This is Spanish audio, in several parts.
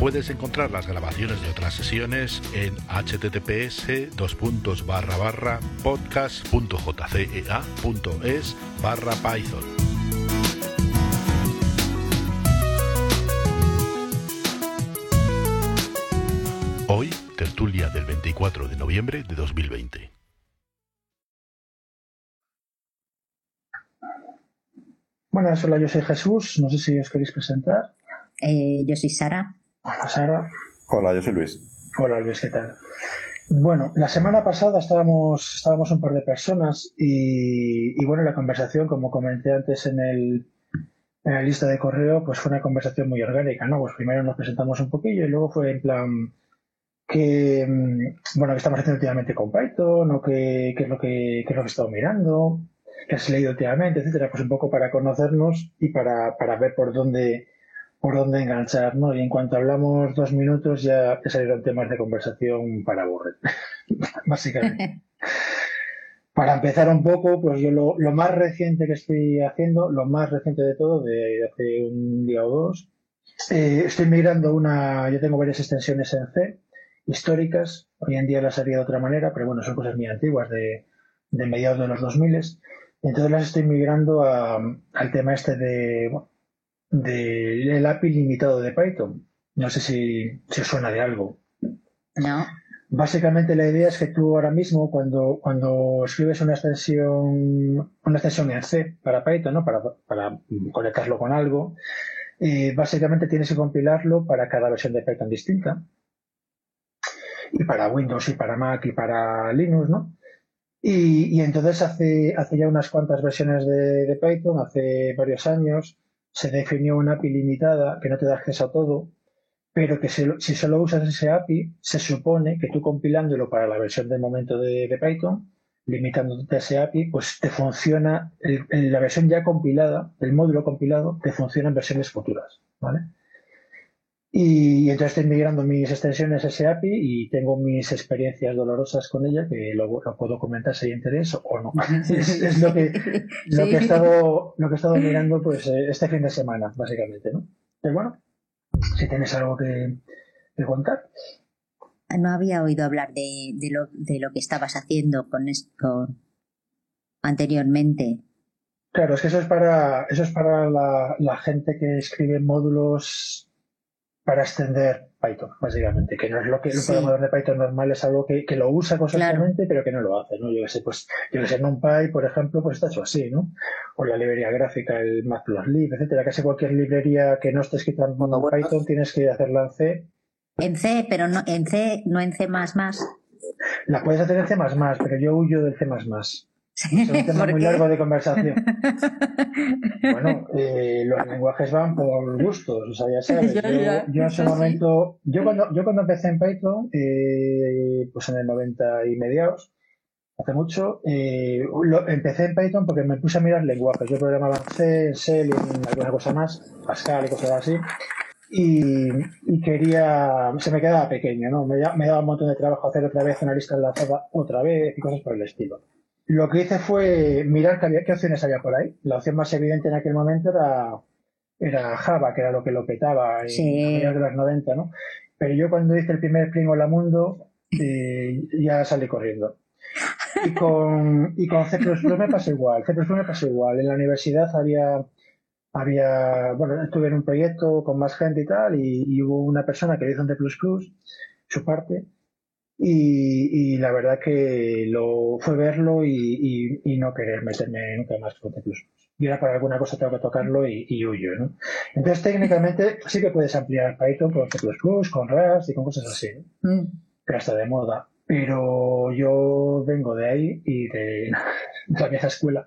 Puedes encontrar las grabaciones de otras sesiones en https podcast.jcea.es barra python. Hoy, tertulia del 24 de noviembre de 2020. Bueno, hola, yo soy Jesús. No sé si os queréis presentar. Eh, yo soy Sara. Hola, Sara. Hola, yo soy Luis. Hola, Luis, ¿qué tal? Bueno, la semana pasada estábamos, estábamos un par de personas y, y bueno, la conversación, como comenté antes en el, en la lista de correo, pues fue una conversación muy orgánica, ¿no? Pues primero nos presentamos un poquillo y luego fue en plan que, mm, bueno, qué estamos haciendo últimamente con Python o qué, qué es lo que, qué es lo que he estado mirando, qué has leído últimamente, etcétera, pues un poco para conocernos y para, para ver por dónde, por dónde enganchar, ¿no? Y en cuanto hablamos dos minutos ya salieron temas de conversación para aburrir, básicamente. para empezar un poco, pues yo lo, lo, más reciente que estoy haciendo, lo más reciente de todo, de hace un día o dos, eh, estoy migrando una, yo tengo varias extensiones en C, históricas, hoy en día las haría de otra manera, pero bueno, son cosas muy antiguas, de, de mediados de los 2000, entonces las estoy migrando a, al tema este de, bueno, del API limitado de Python. No sé si, si os suena de algo. No. Básicamente la idea es que tú ahora mismo cuando, cuando escribes una extensión, una extensión en C para Python, ¿no? para, para conectarlo con algo, eh, básicamente tienes que compilarlo para cada versión de Python distinta. Y para Windows y para Mac y para Linux, ¿no? Y, y entonces hace, hace ya unas cuantas versiones de, de Python, hace varios años, se definió una API limitada que no te da acceso a todo, pero que si, si, solo usas ese API, se supone que tú compilándolo para la versión de momento de, de Python, limitándote a ese API, pues te funciona, la versión ya compilada, el módulo compilado, te funciona en versiones futuras, ¿vale? Y, entonces estoy migrando mis extensiones a ese API y tengo mis experiencias dolorosas con ella, que luego lo puedo comentar si hay interés o no. es, es, lo que, lo sí. que he estado, lo que he estado mirando pues este fin de semana, básicamente, ¿no? Pero bueno, si tienes algo que, que contar. No había oído hablar de, de, lo, de lo que estabas haciendo con esto anteriormente. Claro, es que eso es para, eso es para la, la gente que escribe módulos para extender Python, básicamente, que no es lo que el sí. programador de Python normal es algo que, que lo usa constantemente, claro. pero que no lo hace, ¿no? Yo que sé, pues, yo que sé, NumPy, por ejemplo, pues está hecho así, ¿no? O la librería gráfica, el Matplotlib, etcétera, casi cualquier librería que no esté escrita en bueno, Python tienes que hacerla en C. En C, pero no en C, no en C++. La puedes hacer en C++, pero yo huyo del C++. Es un tema muy largo de conversación. bueno, eh, los lenguajes van por gustos, o sea, ya sabes. Yo, yo en ese momento, yo cuando, yo cuando empecé en Python, eh, pues en el 90 y mediados, hace mucho, eh, lo, empecé en Python porque me puse a mirar lenguajes. Yo programaba en C, en C, en alguna cosa más, Pascal y cosas así. Y, y, quería, se me quedaba pequeño, ¿no? Me, me daba un montón de trabajo hacer otra vez una lista enlazada otra vez y cosas por el estilo. Lo que hice fue mirar qué, había, qué opciones había por ahí. La opción más evidente en aquel momento era, era Java, que era lo que lo petaba en sí. de los 90, ¿no? Pero yo cuando hice el primer Pring Hola Mundo, eh, ya salí corriendo. Y con, y con C++ me pasó igual. C++ me pasó igual. En la universidad había, había, bueno, estuve en un proyecto con más gente y tal, y, y hubo una persona que hizo un C++, su parte, y, y, la verdad que lo fue verlo y, y, y, no querer meterme nunca más con C++. Y ahora para alguna cosa tengo que tocarlo y, huyo, ¿no? Entonces técnicamente sí que puedes ampliar Python con C++, con Rust y con cosas así, ¿no? mm. que está de moda. Pero yo vengo de ahí y de, de la vieja escuela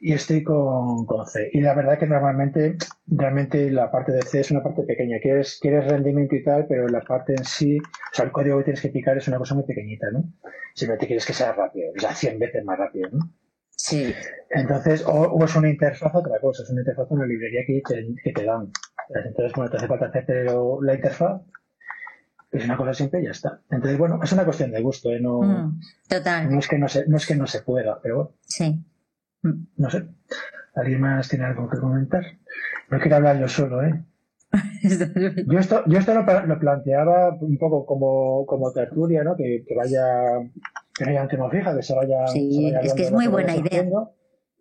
y estoy con, con, C. Y la verdad que normalmente, realmente la parte de C es una parte pequeña. Quieres, quieres rendimiento y tal, pero la parte en sí O sea, el código que tienes que picar es una cosa muy pequeñita, ¿no? Simplemente quieres que sea rápido, o sea, 100 veces más rápido, ¿no? Sí. Entonces, o, es una interfaz otra cosa, es una interfaz, una librería que te, que te dan. Entonces, bueno, te hace falta hacer la interfaz, es una cosa simple y ya está. Entonces, bueno, es una cuestión de gusto, ¿eh? No, mm, total. No es, que no, se, no es que no se pueda, pero bueno. Sí. No sé. ¿Alguien más tiene algo que comentar? No quiero hablar yo solo, ¿eh? yo esto, yo esto lo, planteaba un poco como, como tertulia, ¿no? Que, que vaya, que no haya un tema fija, que se vaya. Sí, es que es muy buena idea.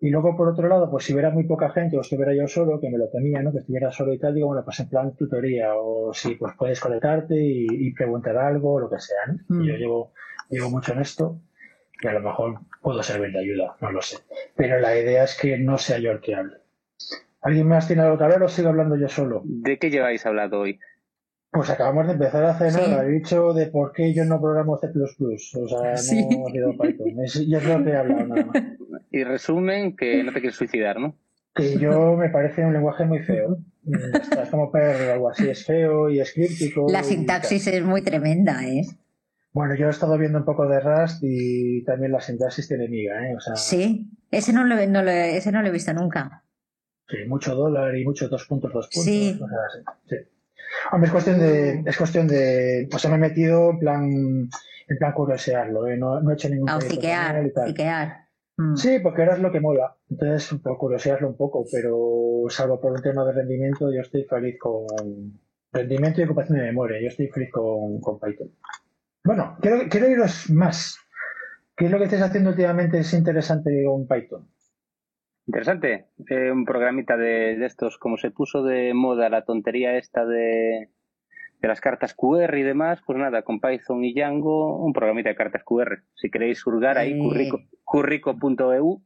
Y luego, por otro lado, pues si hubiera muy poca gente o estuviera yo solo, que me lo tenía, ¿no? Que estuviera solo y tal, digo, bueno, pues en plan tutoría o si pues puedes conectarte y, preguntar algo, lo que sea, ¿no? Yo mm. llevo, llevo mucho en esto y a lo mejor puedo servir de ayuda, no lo sé. Pero la idea es que no sea yo el que hable. ¿Alguien más tiene algo que hablar o sigo hablando yo solo? ¿De qué lleváis hablado hoy? Pues acabamos de empezar a hacer nada. He dicho de por qué yo no programo C++. O sea, no ha sido Python. Es, yo lo que he hablado nada más. Y resumen que no te quieres suicidar, ¿no? Que yo me parece un lenguaje muy feo. Es como perro o algo así. Es feo y es críptico. La sintaxis es muy tremenda, ¿eh? Bueno, yo he estado viendo un poco de Rust y también la sintaxis tiene miga, ¿eh? O sea, sí, ese no, lo, no lo, ese no lo he visto nunca. Sí, mucho dólar y mucho dos puntos, dos puntos. Sí. sí. Hombre, es cuestión de, es cuestión de, pues me he metido en plan, en plan curiosearlo, ¿eh? no, no he hecho ningún. Auciquear, mm. Sí, porque ahora es lo que mola. Entonces, por curiosearlo un poco, pero salvo por el tema de rendimiento, yo estoy feliz con rendimiento y ocupación de memoria. Yo estoy feliz con, con Python. Bueno, quiero, quiero iros más. ¿Qué es lo que estáis haciendo últimamente es interesante con Python? Interesante. Eh, un programita de, estos, como se puso de moda la tontería esta de, de las cartas QR y demás, pues nada, con Python y Django, un programita de cartas QR. Si queréis hurgar ahí, currico.eu.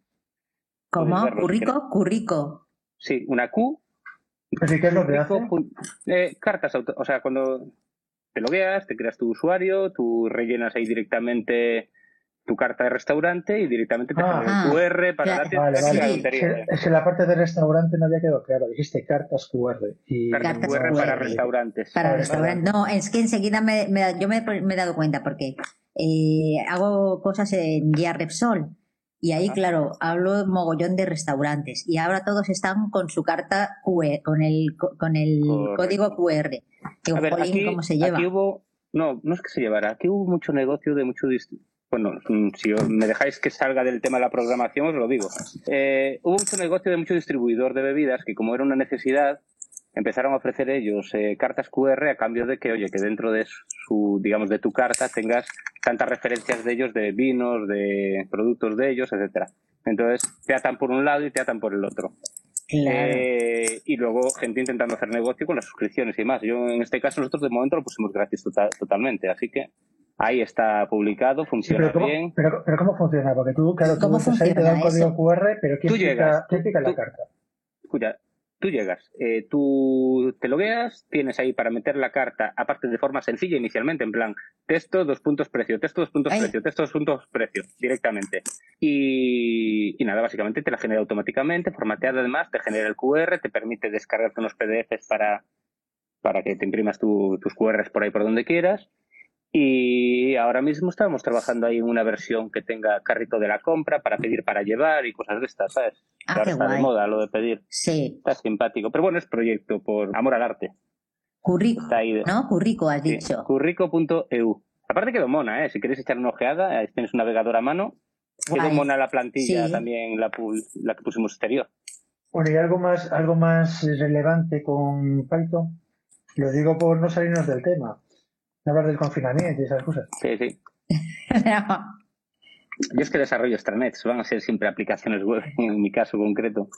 ¿Cómo? ¿Currico? Currico. Sí, una Q. ¿Qué es lo que hace? Eh, cartas, o sea, cuando te logueas, te creas tu usuario, tú rellenas ahí directamente tu carta de restaurante y directamente te ah, el QR para la tienda. Es, que, la parte de restaurante no había quedado claro. Dijiste cartas QR. Y... Cartas, QR, para restaurantes. Para restaurantes. No, es que enseguida me, yo me, he dado cuenta porque eh, hago cosas en Guía Repsol. Y ahí, ah. claro, hablo mogollón de restaurantes. Y ahora todos están con su carta QR, con el, con el código QR. Digo, aquí, ¿cómo se lleva? Aquí hubo, no, no es que se llevara. Aquí hubo mucho negocio de mucho bueno, mm, si me dejáis que salga del tema de la programación, os lo digo. Eh, hubo mucho negocio de mucho distribuidor de bebidas que, como era una necesidad, empezaron a ofrecer ellos eh, cartas QR a cambio de que, oye, que dentro de su, digamos, de tu carta tengas tantas referencias de ellos, de vinos, de productos de ellos, etcétera. Entonces, te atan por un lado y te atan por el otro. Eh, y luego gente intentando hacer negocio con las suscripciones y más. Yo, en este caso, nosotros de momento lo pusimos gratis totalmente, así que Ahí está publicado, funciona bien. Pero, pero, ¿cómo funciona? Porque tú, claro, tú ahí te da un código QR, pero ¿quién, pica, la carta? Escucha, tú llegas, eh, tú te logueas, tienes ahí para meter la carta, aparte de forma sencilla inicialmente, en plan, texto, dos puntos precio, texto, dos puntos precio, texto, dos puntos precio, directamente. Y, y, nada, básicamente te la genera automáticamente, formateada además, te genera el QR, te permite descargarte unos PDFs para, para que te imprimas tus QRs por ahí por donde quieras. Y ahora mismo estamos trabajando ahí en una versión que tenga carrito de la compra para pedir para llevar y cosas de estas, ¿sabes? Ah, está de moda lo de pedir. Sí. Está simpático. Pero bueno, es proyecto por amor al arte. Currico, ¿no? Currico has dicho. Currico.eu. Aparte quedó mona, ¿eh? Si queréis echar una ojeada, ahí tienes un navegador a mano. Quedó mona la plantilla también, la, la que pusimos exterior. Bueno, y algo más, algo más relevante con Python. Lo digo por no salirnos del tema hablar del confinamiento y esas cosas. Sí, sí. Yo es que desarrollo extranets, van a ser siempre aplicaciones web, en mi caso concreto.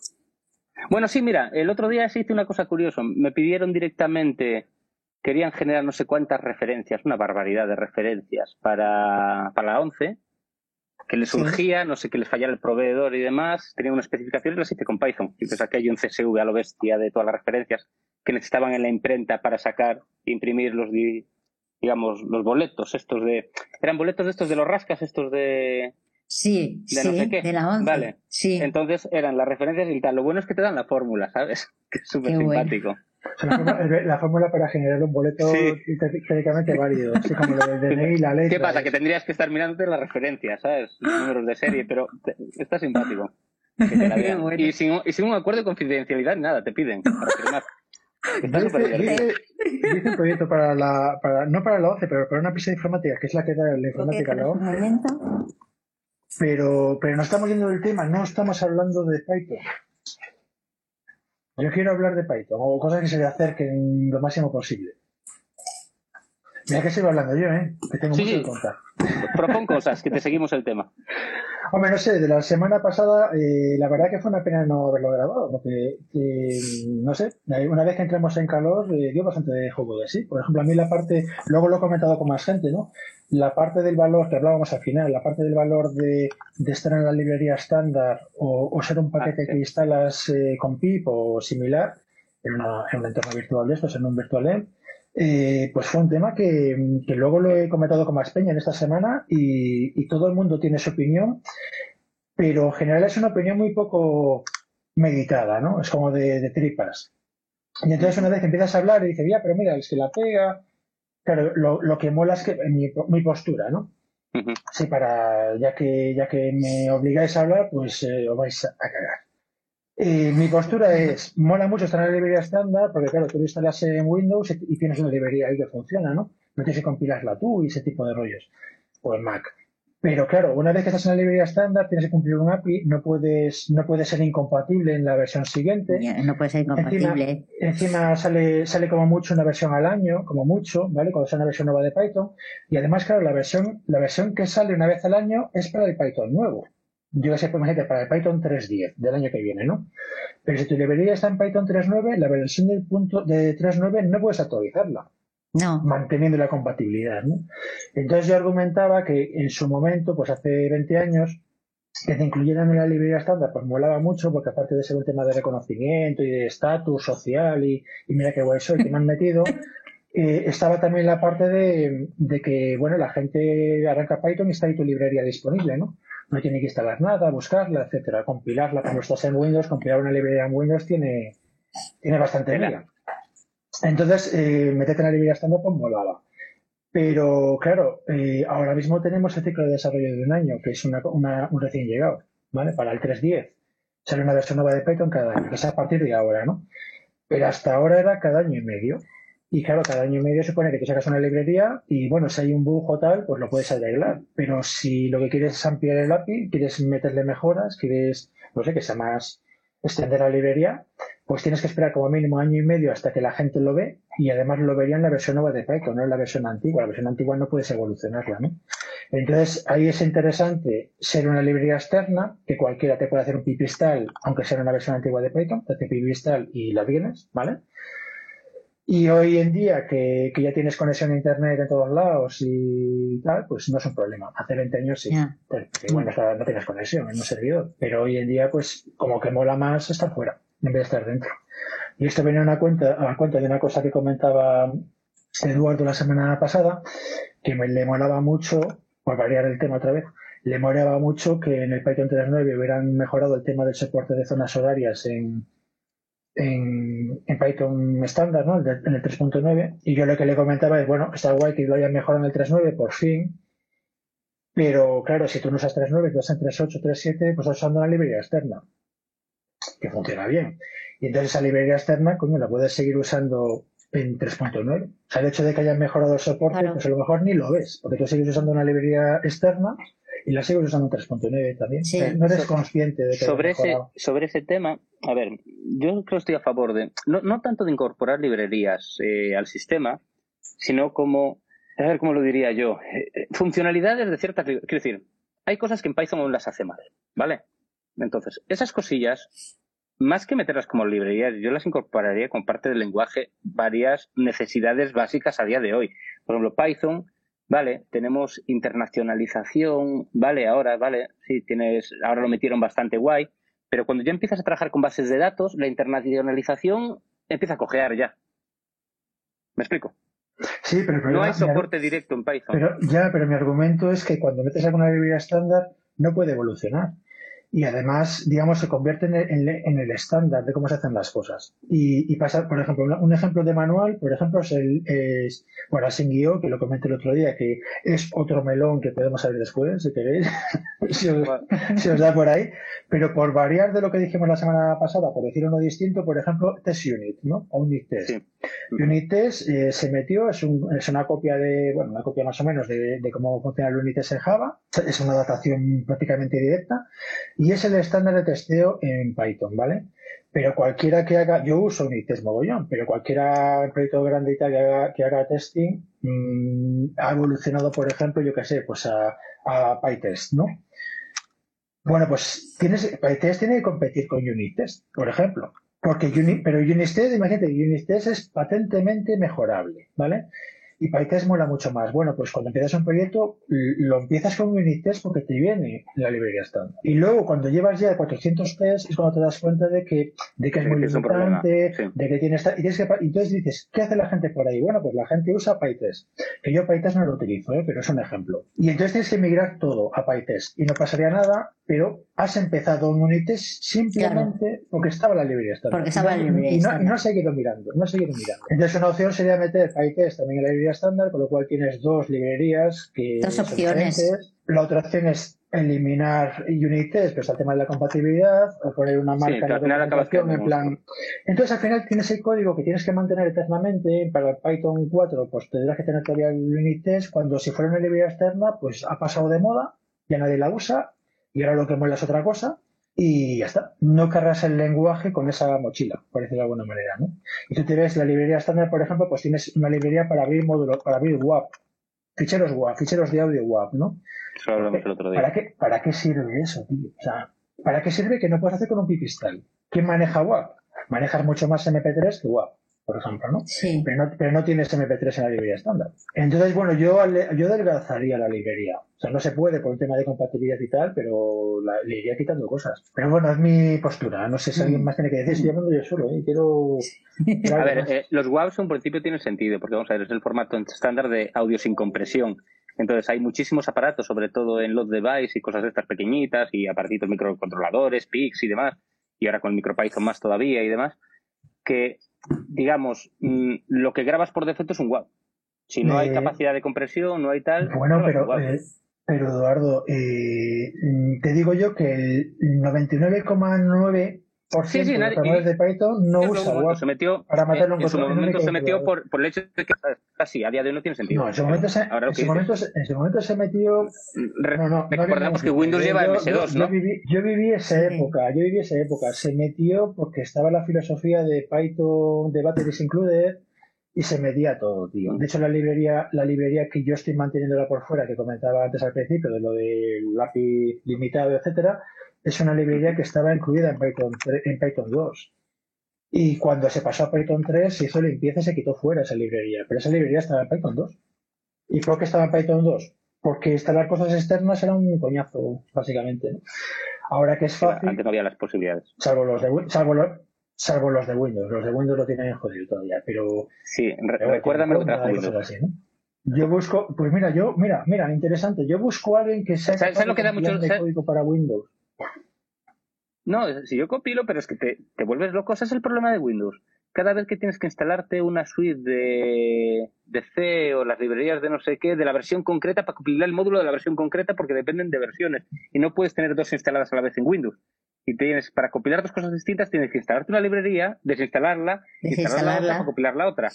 Bueno, sí, mira, el otro día se hizo una cosa curiosa. Me pidieron directamente, querían generar no sé cuántas referencias, una barbaridad de referencias para, para la 11, que les surgía, no sé, que les fallara el proveedor y demás. Tenían una especificación y las hice con Python. Y pues aquí hay un CSV a lo bestia de todas las referencias que necesitaban en la imprenta para sacar, imprimir los, digamos, los boletos estos de... ¿Eran boletos de estos de los rascas, estos de... Sí, de sí, de la 11. Vale. Sí. Entonces eran las referencias y tal. Lo bueno es que te dan la fórmula, ¿sabes? Que es súper simpático. la, fórmula, para generar un boleto teóricamente válido, así como lo del DNI y la ley. ¿Qué pasa? Que tendrías que estar mirándote las referencias, ¿sabes? Los números de serie, pero está simpático. y, sin, y sin un acuerdo de confidencialidad, nada, te piden para dice, un proyecto para la, para, no para la OCE, pero para una pista de informática, que es la que da la informática a la OCE. Pero, pero no estamos yendo del tema, no estamos hablando de Python. Yo quiero hablar de Python, o cosas que se le acerquen lo máximo posible. Mira que sigo hablando yo, ¿eh? Que tengo mucho que contar. Propon cosas, que te seguimos el tema. Hombre, no sé, de la semana pasada, eh, la verdad que fue una pena no haberlo grabado, porque, no sé, una vez que entremos en calor, eh, dio bastante de juego de sí. Por ejemplo, a mí la parte, luego lo he comentado con más gente, ¿no? La parte del valor que hablábamos al final, la parte del valor de, estar en la librería estándar o, ser un paquete ah, que instalas eh, con PIP o similar, en, en, un entorno virtual de estos, en un virtual eh, pues fue un tema que, luego lo he comentado con más peña en esta semana y, todo el mundo tiene su opinión, pero en general es una opinión muy poco meditada, ¿no? Es como de, tripas. Y entonces una vez que empiezas a hablar y dices, ya, pero mira, es que la pega, claro, lo, que mola es que mi, mi postura, ¿no? Sí, para, ya que, ya que me obligáis a hablar, pues eh, os vais a cagar. Eh, mi postura es, mola mucho estar en la librería estándar, porque claro, tú lo instalas en Windows y tienes una librería ahí que funciona, ¿no? No tienes que compilarla tú y ese tipo de rollos. O en Mac. Pero claro, una vez que estás en la librería estándar, tienes que cumplir un API, no puedes, no puede ser incompatible en la versión siguiente. no puede ser incompatible. Encima, sale, sale como mucho una versión al año, como mucho, ¿vale? Cuando sea una versión nueva de Python. Y además, claro, la versión, la versión que sale una vez al año es para el Python nuevo yo que sé, imagínate, para el Python 3.10 del año que viene, ¿no? Pero si tu librería está en Python 3.9, la versión del punto de 3.9 no puedes actualizarla. No. Manteniendo la compatibilidad, ¿no? Entonces yo argumentaba que en su momento, pues hace 20 años, que te incluyeran en la librería estándar, pues molaba mucho, porque aparte de ser un tema de reconocimiento y de estatus social y, mira qué guay soy, que me han metido, eh, estaba también la parte de, de, que, bueno, la gente arranca Python y está ahí tu librería disponible, ¿no? No tiene que instalar nada, buscarla, etcétera, compilarla cuando estás en Windows, compilar una librería en Windows tiene, tiene bastante liga. Entonces, eh, meterte en la librería estándar pues molaba. Pero claro, eh, ahora mismo tenemos el ciclo de desarrollo de un año, que es una, un recién llegado, ¿vale? Para el 3.10. Sale una versión nueva de Python cada año, que es a partir de ahora, ¿no? Pero hasta ahora era cada año y medio. Y claro, cada año y medio supone que te sacas una librería y bueno, si hay un bug o tal, pues lo puedes arreglar. Pero si lo que quieres es ampliar el API, quieres meterle mejoras, quieres, no sé, que sea más extender la librería, pues tienes que esperar como mínimo año y medio hasta que la gente lo ve y además lo vería en la versión nueva de Python, no en la versión antigua. La versión antigua no puedes evolucionarla, ¿no? Entonces, ahí es interesante ser una librería externa, que cualquiera te puede hacer un pipistal, aunque sea una versión antigua de Python, te hace pipistal y la tienes, ¿vale? Y hoy en día que, ya tienes conexión a internet en todos lados y tal, pues no es un problema. Hace 20 años sí. bueno, no tienes conexión en un servidor. Pero hoy en día, pues como que mola más estar fuera en vez de estar dentro. Y esto viene a, una cuenta, a cuenta de una cosa que comentaba Eduardo la semana pasada, que me le molaba mucho, por variar el tema otra vez, le molaba mucho que en el Python 3.9 hubieran mejorado el tema del soporte de zonas horarias en, en, Python estándar, ¿no? en el 3.9. Y yo lo que le comentaba es, bueno, está guay que lo hayan mejorado en el 3.9 por fin. Pero claro, si tú no usas 3.9, tú usas en 3.8, 3.7, pues estás usando una librería externa. Que funciona bien. Y entonces esa librería externa, coño, la puedes seguir usando en 3.9. O sea, el hecho de que hayan mejorado el soporte, pues a lo mejor ni lo ves, porque tú sigues usando una librería externa y la sigo usando en 3.9 también. no eres consciente de que sobre ese Sobre ese tema, a ver, yo creo que estoy a favor de, no, no tanto de incorporar librerías eh, al sistema, sino como, a ver cómo lo diría yo, eh, eh, funcionalidades de ciertas, quiero decir, hay cosas que en Python aún las hace mal, ¿vale? Entonces, esas cosillas, más que meterlas como librerías, yo las incorporaría con parte del lenguaje varias necesidades básicas a día de hoy. Por ejemplo, Python Vale, tenemos internacionalización, vale, ahora, vale, sí, tienes, ahora lo metieron bastante guay, pero cuando ya empiezas a trabajar con bases de datos, la internacionalización empieza a cojear ya. ¿Me explico? Sí, pero no hay soporte directo en Python. Pero ya, pero mi argumento es que cuando metes alguna librería estándar no puede evolucionar. Y además, digamos, se convierte en el, estándar de cómo se hacen las cosas. Y, y pasa, por ejemplo, un ejemplo de manual, por ejemplo, es el, es, bueno, Guión, que lo comenté el otro día, que es otro melón que podemos abrir después, si queréis, si, os, da por ahí. Pero por variar de lo que dijimos la semana pasada, por decir uno distinto, por ejemplo, Test Unit, ¿no? O Unit Test. Unit Test eh, se metió, es, un, es una copia de, bueno, una copia más o menos de, de cómo funciona el Unit Test en Java. Es una adaptación prácticamente directa y es el estándar de testeo en Python, ¿vale? Pero cualquiera que haga, yo uso Unitest mogollón, pero cualquiera proyecto grande y que haga, que haga testing mm, ha evolucionado, por ejemplo, yo qué sé, pues a, PyTest, ¿no? Bueno, pues tienes, PyTest tiene que competir con Unitest, por ejemplo. Porque pero Unitest, imagínate, Unitest es patentemente mejorable, ¿vale? Y PyTest mola mucho más. Bueno, pues cuando empiezas un proyecto, lo empiezas con Unit Test porque te viene la librería estándar. Y luego, cuando llevas ya 400 tests, es cuando te das cuenta de que, de que es muy limitante, de que tienes, y tienes que, y entonces dices, ¿qué hace la gente por ahí? Bueno, pues la gente usa PyTest. Que yo PyTest no lo utilizo, ¿eh? pero es un ejemplo. Y entonces tienes que migrar todo a PyTest. Y no pasaría nada, pero has empezado un Unitest simplemente porque estaba la librería estándar. Porque estaba la librería y no, y no has seguido mirando, no has seguido mirando. Entonces una opción sería meter PyTest también en la librería estándar, con lo cual tienes dos librerías que dos opciones. La otra opción es eliminar unit test, pero está el tema de la compatibilidad, o poner una marca de documentación en plan. Entonces al final tienes el código que tienes que mantener eternamente. Para Python 4, pues tendrás que tener todavía el unit test. Cuando si fuera una librería externa, pues ha pasado de moda, ya nadie la usa, y ahora lo que mola es otra cosa y ya está. No cargas el lenguaje con esa mochila, por decirlo de alguna manera, ¿no? Y tú te ves la librería estándar, por ejemplo, pues tienes una librería para abrir módulos, para abrir WAP, ficheros WAP, ficheros de audio WAP, ¿no? Eso hablamos el otro día. ¿Para qué, ¿Para qué sirve eso, tío? O sea, ¿para qué sirve que no puedes hacer con un pipistal? ¿Quién maneja WAP? Manejas mucho más MP3 que WAP por ejemplo, ¿no? Sí. Pero no, pero no tienes MP3 en la librería estándar. Entonces, bueno, yo, yo adelgazaría la librería. O sea, no se puede por un tema de compatibilidad y tal, pero le iría quitando cosas. Pero bueno, es mi postura. No sé si alguien mm. más tiene que decir. Estoy hablando yo solo, ¿eh? Quiero... a ver, eh, los WAVs en principio tienen sentido, porque vamos a ver, es el formato estándar de audio sin compresión. Entonces hay muchísimos aparatos, sobre todo en los device y cosas de estas pequeñitas y aparatitos microcontroladores, PICs y demás, y ahora con el MicroPython más todavía y demás, que digamos, mm, lo que grabas por defecto es un WAV. Si no hay capacidad de compresión, no hay tal. Bueno, pero, eh, pero Eduardo, eh, te digo yo que el 99,9 por sí, sí, nadie, de Python no usa WAP se metió, para meterlo en, en su momento se metió por, por, el hecho de que casi a día de hoy no tiene sentido. No, en su momento se, Ahora en su momento, en su momento se metió. no, no, recordamos que Windows lleva MS2, ¿no? Yo viví, yo viví esa época, yo viví esa época. Se metió porque estaba la filosofía de Python de Batteries Included y se medía todo, tío. De hecho, la librería, la librería que yo estoy manteniéndola por fuera, que comentaba antes al principio, de lo del lápiz limitado, etcétera, es una librería que estaba incluida en Python, en Python 2. Y cuando se pasó a Python 3 se hizo limpieza y se quitó fuera esa librería. Pero esa librería estaba en Python 2. ¿Y por qué estaba en Python 2? Porque instalar cosas externas era un coñazo, básicamente. Ahora que es fácil. Antes no había las posibilidades. Salvo los de, salvo los, salvo los de Windows. Los de Windows lo tienen jodido todavía. Pero. Sí, recuérdame lo que Windows. Yo busco, pues mira, yo, mira, mira, interesante. Yo busco a alguien que sea ¿Sabes, lo que da mucho de código para Windows. No, si yo compilo, pero es que te, te vuelves loco. Ese es el problema de Windows. Cada vez que tienes que instalarte una suite de, de C o las librerías de no sé qué, de la versión concreta, para compilar el módulo de la versión concreta, porque dependen de versiones. Y no puedes tener dos instaladas a la vez en Windows. Y tienes, para compilar dos cosas distintas, tienes que instalarte una librería, desinstalarla, instalar la otra para compilar la otra.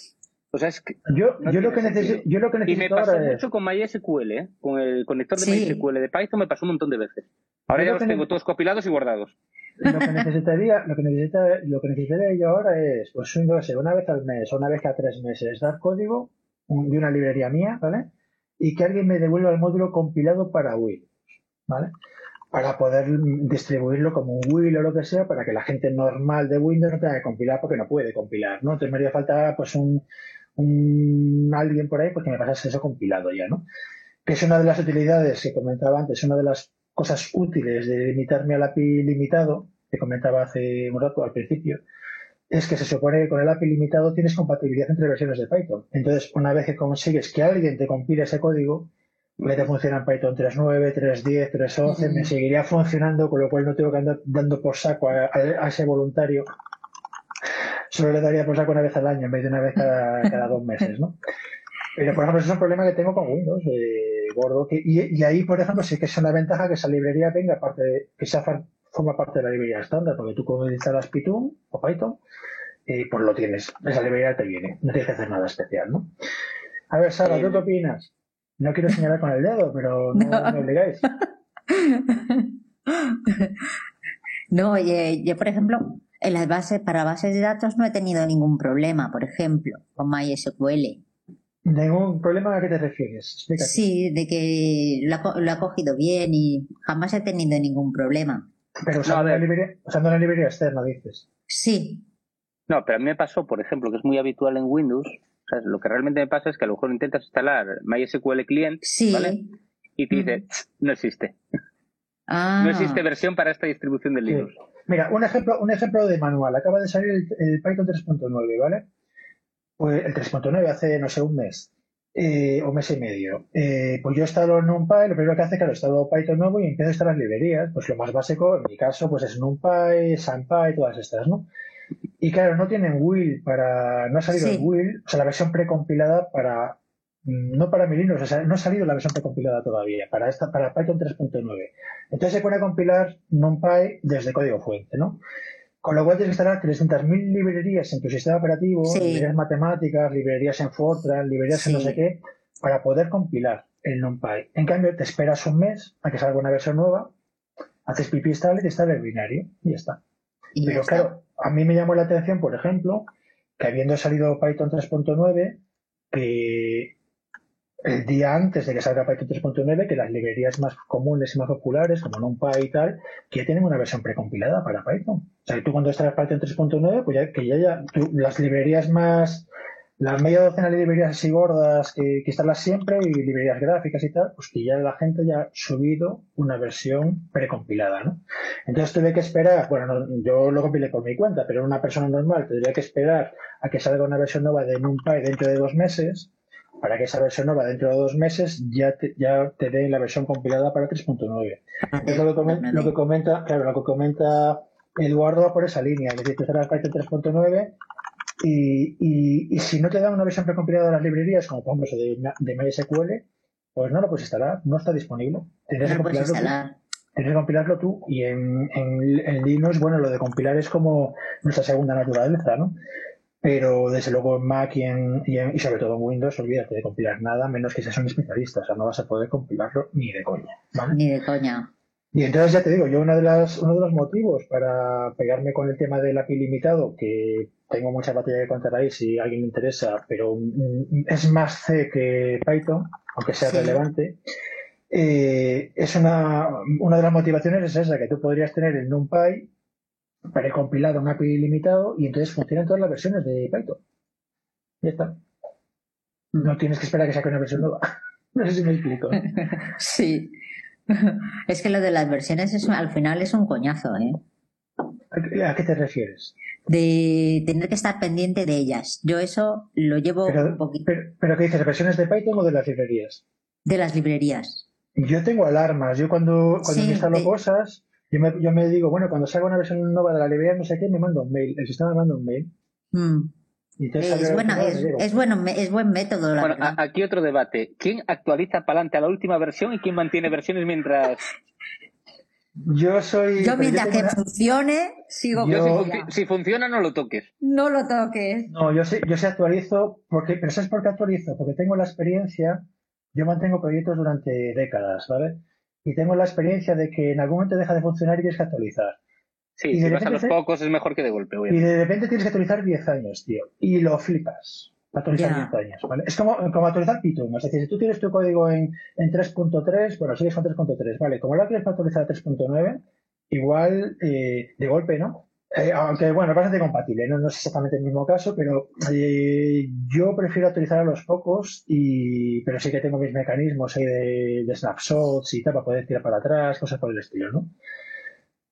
O sea, es que yo, yo, lo que necesito, yo lo que necesito. Y me pasó mucho con MySQL, ¿eh? con el conector de MySQL de Python, me pasó un montón de veces. Ahora ya los tengo todos compilados y guardados. Lo que necesitaría, lo que necesitaría, lo que necesitaría yo ahora es, pues una vez al mes o una vez cada tres meses, dar código de una librería mía, ¿vale? Y que alguien me devuelva el módulo compilado para Windows, ¿vale? Para poder distribuirlo como un Will o lo que sea, para que la gente normal de Windows no tenga que compilar porque no puede compilar, ¿no? Entonces me haría falta, pues, un, un alguien por ahí pues que me pasase eso compilado ya, ¿no? Que es una de las utilidades que comentaba antes, una de las cosas útiles de limitarme al API limitado, que comentaba hace un rato al principio, es que se supone que con el API limitado tienes compatibilidad entre versiones de Python. Entonces, una vez que consigues que alguien te compile ese código, me te funciona en Python 3.9, 3.10, 3.11, me seguiría funcionando, con lo cual no tengo que andar dando por saco a, ese voluntario. Solo le daría por saco una vez al año en vez de una vez cada, dos meses, ¿no? Pero, por ejemplo, ese es un problema que tengo con Windows, eh, gordo. y, ahí, por ejemplo, sí que es una ventaja que esa librería venga, aparte de, que sea forma parte de la librería estándar, porque tú cuando instalas Python o Python, eh, pues lo tienes. Esa librería te viene. No tienes que hacer nada especial, ¿no? A ver, Sara, ¿tú qué opinas? No quiero señalar con el dedo, pero no, me obligáis. no, yo, por ejemplo, en las bases, para bases de datos no he tenido ningún problema, por ejemplo, con MySQL. ¿Ningún problema a qué te refieres? Sí, de que lo ha, cogido bien y jamás he tenido ningún problema. Pero usando, la, librería, usando la librería externa, dices. Sí. No, pero a mí me pasó, por ejemplo, que es muy habitual en Windows, lo que realmente me pasa es que a lo mejor intentas instalar MySQL Client, ¿vale? Y te dice, no existe. Ah. No existe versión para esta distribución de Linux. Mira, un ejemplo, un ejemplo de manual. Acaba de salir el, Python 3.9, ¿vale? Pues el 3.9 hace, no sé, un mes. Eh, o mes y medio. Eh, pues yo instalo NumPy, lo primero que hace, claro, instalo Python nuevo y empiezo a instalar librerías. Pues lo más básico, en mi caso, pues es NumPy, SunPy, todas estas, ¿no? Y claro, no tienen Will para. No ha salido el Will, o sea, la versión precompilada para. Mm, no para Linux, o sea, no ha salido la versión precompilada todavía, para esta, para Python 3.9. Entonces se pone a compilar NumPy desde código fuente, ¿no? Con lo cual tienes que instalar 300.000 librerías en tu sistema operativo, librerías matemáticas, librerías en Fortran, librerías en no sé qué, para poder compilar el NumPy. En cambio, te esperas un mes a que salga una versión nueva, haces pipi install y te instala el binario y ya está. Pero claro, a mí me llamó la atención, por ejemplo, que habiendo salido Python 3.9, que el día antes de que salga Python 3.9, que las librerías más comunes y más populares, como NumPy y tal, que ya tienen una versión precompilada para Python. O sea, tú cuando estás Python 3.9, pues ya que ya, ya las librerías más las media docena de librerías así gordas que, que las siempre y librerías gráficas y tal, pues que ya la gente ya ha subido una versión precompilada, ¿no? Entonces tuve que esperar, bueno, yo lo compilé por mi cuenta, pero una persona normal tendría que esperar a que salga una versión nueva de NumPy dentro de dos meses, para que esa versión nueva dentro de dos meses ya te, ya te dé la versión compilada para 3.9. Es lo que, comenta, lo que comenta, claro, lo que comenta Eduardo va por esa línea, es decir, tú será Python 3.9 y, y, si no te dan una versión precompilada de las librerías, como por ejemplo de, de MySQL, pues no lo puedes instalar, no está disponible. Tienes, que, compilarlo tú. Tienes que compilarlo tú. Y en, en, Linux, bueno, lo de compilar es como nuestra segunda naturaleza, ¿no? Pero desde luego en Mac y, en, y, sobre todo en Windows, olvídate de compilar nada, menos que seas un especialista. O sea, no vas a poder compilarlo ni de coña. Ni de coña. Y entonces ya te digo, yo una de las, uno de los motivos para pegarme con el tema del API limitado, que tengo mucha batería que contar ahí si alguien me interesa, pero es más C que Python, aunque sea relevante. Eh, es una, una de las motivaciones es esa, que tú podrías tener el NumPy precompilado un API limitado y entonces funcionan todas las versiones de Python. Ya está. No tienes que esperar a que saque una versión nueva. no sé si me explico. sí. Es que lo de las versiones es, al final es un coñazo, ¿eh? ¿A qué te refieres? De tener que estar pendiente de ellas. Yo eso lo llevo un poquito. Pero, ¿qué dices? ¿Versiones de Python o de las librerías? De las librerías. Yo tengo alarmas. Yo cuando, cuando me instalo cosas, yo me, yo me, digo, bueno, cuando salga una versión nueva de la librería, no sé qué, me manda un mail. El sistema me manda un mail. Mm. Es, buena, es, bueno, es buen método. bueno, aquí otro debate. ¿Quién actualiza para adelante a la última versión y quién mantiene versiones mientras yo soy. Yo mientras que funcione, sigo yo, si, funciona, no lo toques. No lo toques. No, yo sí, yo sí actualizo, porque, pero ¿sabes por qué actualizo? Porque tengo la experiencia, yo mantengo proyectos durante décadas, ¿vale? Y tengo la experiencia de que en algún momento deja de funcionar y tienes que actualizar. Sí, si vas a los pocos es mejor que de golpe. Y de repente tienes que actualizar 10 años, tío. Y lo flipas actualizar 10 años, ¿vale? Es como, como actualizar Python, es decir, si tú tienes tu código en, en 3.3, bueno, sigues con 3.3, ¿vale? Como lo quieres actualizar a 3.9, igual eh, de golpe, ¿no? Eh, aunque bueno, es bastante compatible, ¿no? no es exactamente el mismo caso, pero eh, yo prefiero actualizar a los pocos, y, pero sí que tengo mis mecanismos ahí de, de snapshots y tal para poder tirar para atrás, cosas por el estilo, ¿no?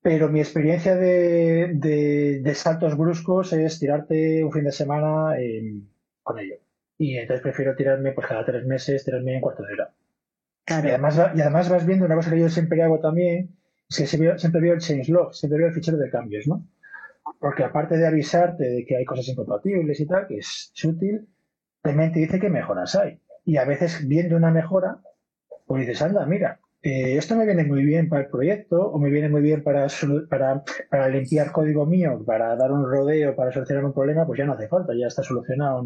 Pero mi experiencia de, de, de saltos bruscos es tirarte un fin de semana en con ello. Y entonces prefiero tirarme pues cada tres meses, tirarme en cuarto de hora. Y, además, y además vas viendo una cosa que yo siempre hago también, es que siempre veo el changelog, siempre veo el fichero de cambios, ¿no? Porque aparte de avisarte de que hay cosas incompatibles y tal, que es útil, también te dice qué mejoras hay. Y a veces viendo una mejora, pues dices, anda, mira, eh, esto me viene muy bien para el proyecto o me viene muy bien para, para, para, limpiar código mío, para dar un rodeo, para solucionar un problema, pues ya no hace falta, ya está solucionado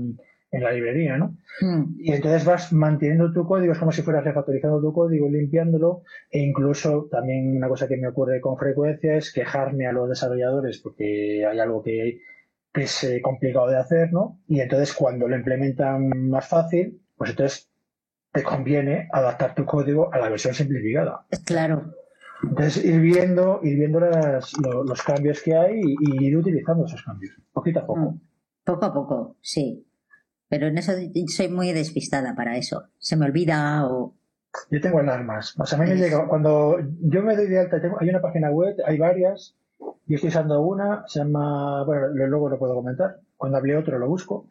la librería, ¿no? Hmm. Y entonces vas manteniendo tu código, es como si fueras refactorizando tu código, limpiándolo, e incluso también una cosa que me ocurre con frecuencia es quejarme a los desarrolladores porque hay algo que, que es eh, complicado de hacer, ¿no? Y entonces cuando lo implementan más fácil, pues entonces te conviene adaptar tu código a la versión simplificada. Claro. Entonces, ir viendo, ir viendo los cambios que hay y, ir utilizando esos cambios, poquito a poco. Mm. Poco a poco, sí. Pero en eso soy muy despistada para eso. Se me olvida o... Yo tengo alarmas. O sea, a mí me llega, cuando yo me doy de alta, tengo, hay una página web, hay varias, y estoy usando una, se llama, bueno, luego lo puedo comentar. Cuando hable otro lo busco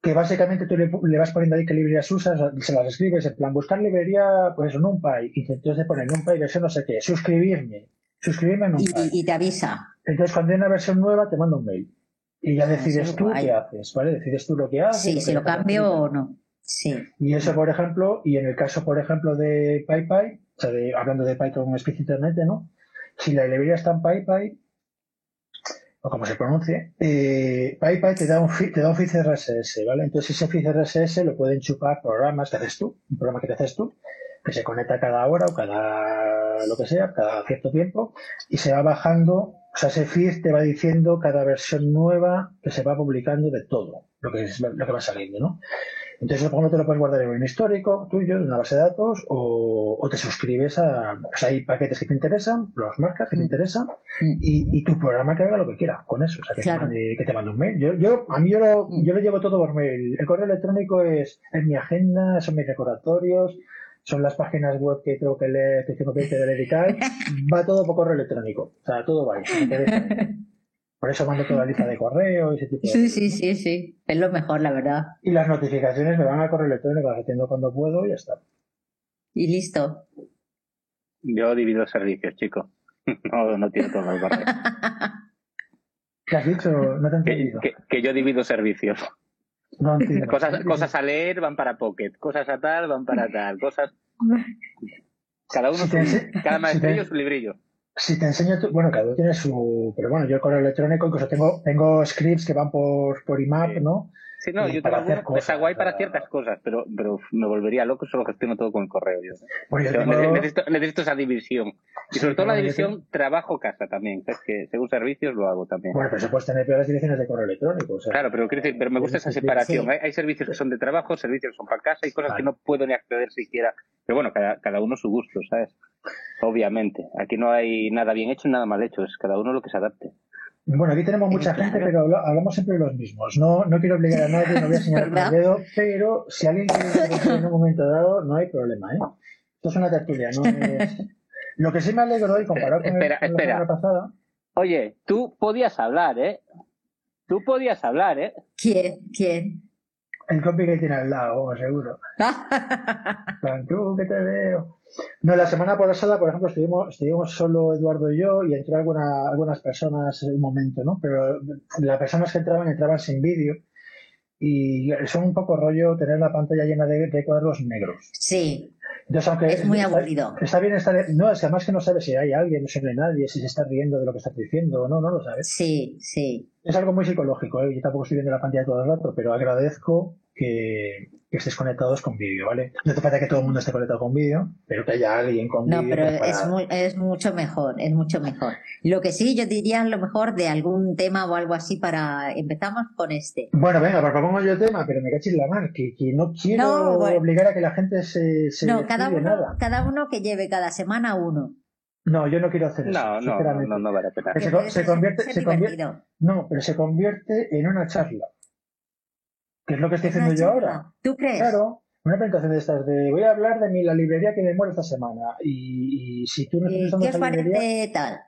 que básicamente tú le, vas poniendo ahí qué librerías usas, se las escribes, en plan, buscar librería, pues NumPy, y entonces te pone NumPy versión no sé qué, suscribirme, suscribirme a NumPy. Y, te avisa. Entonces cuando hay una versión nueva te manda un mail. Y ya ah, decides tú qué haces, ¿vale? Decides tú lo que haces. Sí, si lo cambio o no. Sí. Y eso, por ejemplo, y en el caso, por ejemplo, de PyPy, o sea, de, hablando de Python Internet, ¿no? Si la librería está en PyPy, o como se pronuncie, eh, PyPy te da un te da un feed RSS, ¿vale? Entonces ese feed RSS lo pueden chupar programas que haces tú, un programa que te haces tú, que se conecta cada hora o cada lo que sea, cada cierto tiempo, y se va bajando, o sea, ese feed te va diciendo cada versión nueva que se va publicando de todo, lo que es lo que va saliendo, ¿no? Entonces, por te lo puedes guardar en un histórico tuyo, de una base de datos, o, te suscribes a. O sea, hay paquetes que te interesan, los marcas que te mm. interesan, mm. y, tu programa que haga lo que quiera con eso. O sea, que, te, mande, que te mande un mail. Yo, yo, a mí yo lo, mm. yo lo llevo todo por mail. El correo electrónico es, es mi agenda, son mis recordatorios, son las páginas web que tengo que leer, que tengo que leer y tal. Va todo por correo electrónico. O sea, todo va ahí. Por eso mando toda la lista de correo y ese tipo de Sí, sí, sí, sí. Es lo mejor, la verdad. Y las notificaciones me van a correo electrónico, las atiendo cuando puedo y ya está. Y listo. Yo divido servicios, chico. No, no tiene todo el barrio. ¿Qué has dicho? No te he entendido. Que, yo divido servicios. No entiendo. Cosas, cosas a leer van para Pocket, cosas a tal van para tal, cosas... Cada uno, cada maestrillo su librillo si te enseño, bueno, cada uno tiene su, pero bueno, yo el correo electrónico incluso tengo, tengo scripts que van por, por IMAP, ¿no? Sí, no, yo tengo algunos guay para ciertas cosas, pero, pero me volvería loco, solo gestiono todo con el correo. Yo. Pues necesito, esa división. Y sobre todo la división trabajo-casa también. Es que según servicios lo hago también. Bueno, pero se puede tener peores direcciones de correo electrónico. claro, pero, decir, pero me gusta esa separación. Hay, servicios que son de trabajo, servicios que son para casa y cosas que no puedo ni acceder siquiera. Pero bueno, cada, cada uno su gusto, ¿sabes? Obviamente. Aquí no hay nada bien hecho ni nada mal hecho. Es cada uno lo que se adapte. Bueno, aquí tenemos mucha gente, pero hablamos siempre de los mismos. No, no quiero obligar a nadie, no voy a señalar con el dedo, pero si alguien quiere en un momento dado, no hay problema, ¿eh? Esto es una tertulia, no es... Lo que sí me alegro hoy, comparado con, espera, la semana pasada... Oye, tú podías hablar, ¿eh? Tú podías hablar, ¿eh? ¿Quién? ¿Quién? El compi que tiene al lado, seguro. tú que te veo. No, la semana pasada, por ejemplo, estuvimos, estuvimos solo Eduardo y yo y entró alguna, algunas personas en un momento, ¿no? Pero las personas que entraban entraban sin vídeo y son un poco rollo tener la pantalla llena de, cuadros negros. Sí. Entonces, aunque es muy aburrido. Está, bien estar. No, es que además que no sabes si hay alguien, no se ve nadie, si se está riendo de lo que estás diciendo o no, no lo sabes. Sí, sí. Es algo muy psicológico, ¿eh? yo tampoco estoy viendo la pantalla todo el rato, pero agradezco que, estés conectados con vídeo, ¿vale? No te falta que todo el mundo esté conectado con vídeo, pero que haya alguien con vídeo. No, pero es, es mucho mejor, es mucho mejor. Lo que sí, yo diría lo mejor de algún tema o algo así para... Empezamos con este. Bueno, venga, pues propongo yo el tema, pero me cachis la mar, que, no quiero obligar a que la gente se... se no, cada uno, cada uno que lleve cada semana uno. No, yo no quiero hacer eso. No, no, no, no, vale pena. Se, convierte, se convierte, no, pero se convierte en una charla. Que es lo que estoy haciendo yo ahora. ¿Tú crees? Claro. Una presentación de estas de voy a hablar de mi, la librería que me muere esta semana. Y, si tú no estás ¿Qué os parece tal?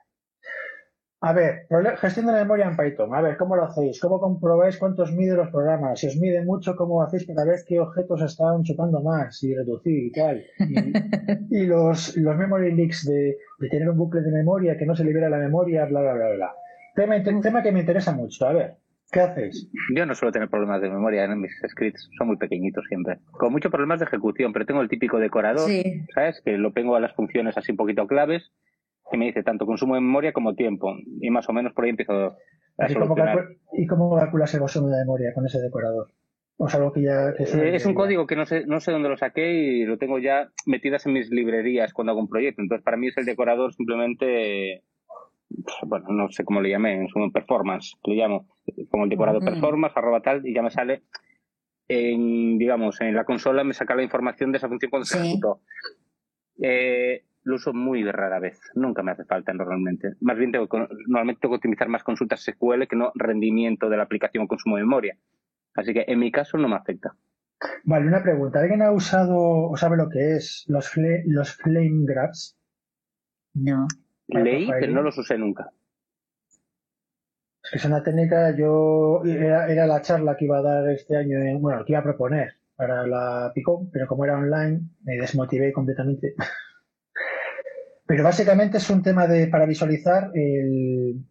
A ver, gestión de la memoria en Python. A ver, ¿cómo lo hacéis? ¿Cómo comprobáis cuántos mide los programas? Si os mide mucho, ¿cómo hacéis para ver qué objetos están chupando más y reducir y tal? Y, los, los memory leaks de, tener un bucle de memoria que no se libera la memoria, bla, bla, bla, bla. Tema, tema que me interesa mucho. A ver, ¿Qué hacéis? Yo no suelo tener problemas de memoria en mis scripts, son muy pequeñitos siempre. Con muchos problemas de ejecución, pero tengo el típico decorador, ¿sabes? Que lo pongo a las funciones así un poquito claves que me dice tanto consumo de memoria como tiempo. Y más o menos por ahí empiezo a ¿Y cómo, ¿Y cómo calculas el consumo de memoria con ese decorador? O sea, algo que ya... Eh, es un código que no sé, no sé dónde lo saqué y lo tengo ya metidas en mis librerías cuando hago un proyecto. Entonces, para mí es el decorador simplemente... Bueno, no sé cómo le llamé, en su performance, le llamo. Como el decorador performance, arroba tal, y ya me sale en, digamos, en la consola me saca la información de esa función cuando se ejecutó. Eh, lo uso muy de rara vez, nunca me hace falta normalmente. Más bien tengo, normalmente tengo que optimizar más consultas SQL que no rendimiento de la aplicación o consumo de memoria. Así que en mi caso no me afecta. Vale, una pregunta. ¿Alguien ha usado o sabe lo que es los, los flame grabs? No. Leí, pero no los usé nunca. Es que es una técnica, yo era, era, la charla que iba a dar este año, en, bueno, que iba a proponer para la Picón, pero como era online, me desmotivé completamente. Pero básicamente es un tema de para visualizar el,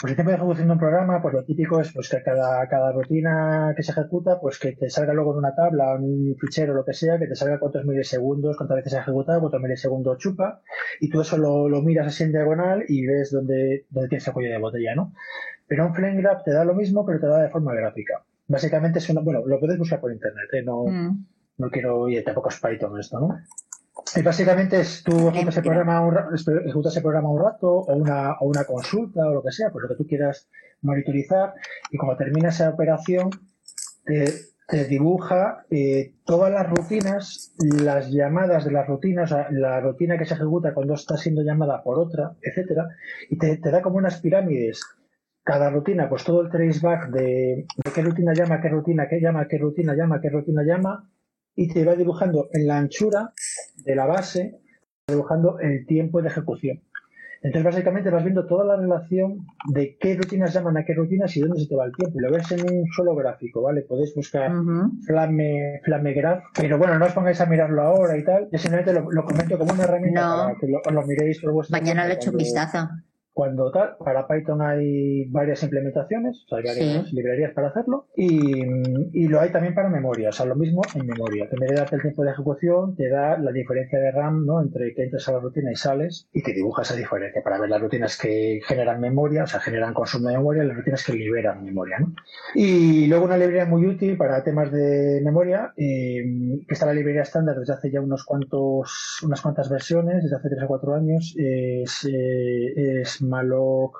pues el tiempo de ejecución de un programa, pues lo típico es pues que cada, cada rutina que se ejecuta, pues que te salga luego en una tabla, en un fichero, lo que sea, que te salga cuántos milisegundos, cuántas veces se ha ejecutado, cuántos milisegundos chupa, y tú eso lo, lo miras así en diagonal y ves dónde, dónde tienes el cuello de botella, ¿no? Pero un flame graph te da lo mismo, pero te da de forma gráfica. Básicamente es una, bueno, lo puedes buscar por internet, ¿eh? no, mm. no quiero, y tampoco es Python esto, ¿no? Y básicamente es tú ejecutas el, programa un, ejecutas el programa un rato o una, o una consulta o lo que sea, pues lo que tú quieras monitorizar y cuando termina esa operación te, dibuja eh, todas las rutinas, las llamadas de las rutinas, la rutina que se ejecuta cuando está siendo llamada por otra, etcétera, y te, da como unas pirámides. Cada rutina, pues todo el traceback de, de qué rutina llama, qué rutina, qué llama, qué rutina llama, qué rutina llama, y te va dibujando en la anchura de la base, dibujando el tiempo de ejecución. Entonces, básicamente vas viendo toda la relación de qué rutinas llaman a qué rutinas y dónde se te va el tiempo. Y lo ves en un solo gráfico, ¿vale? Podéis buscar Flame, Flame Graph. Pero bueno, no os pongáis a mirarlo ahora y tal. Yo simplemente lo, comento como una herramienta para que lo, miréis por vuestro Mañana le echo un vistazo cuando tal, para Python hay varias implementaciones, o sea, hay varias librerías para hacerlo, y, y, lo hay también para memoria, o sea, lo mismo en memoria, que en vez de darte el tiempo de ejecución, te da la diferencia de RAM, ¿no? Entre que entras a la rutina y sales, y te dibuja esa diferencia para ver las rutinas que generan memoria, o sea, generan consumo de memoria, y las rutinas que liberan memoria, ¿no? Y luego una librería muy útil para temas de memoria, eh, que está la librería estándar desde hace ya unos cuantos, unas cuantas versiones, desde hace tres o cuatro años, es, eh, es malloc,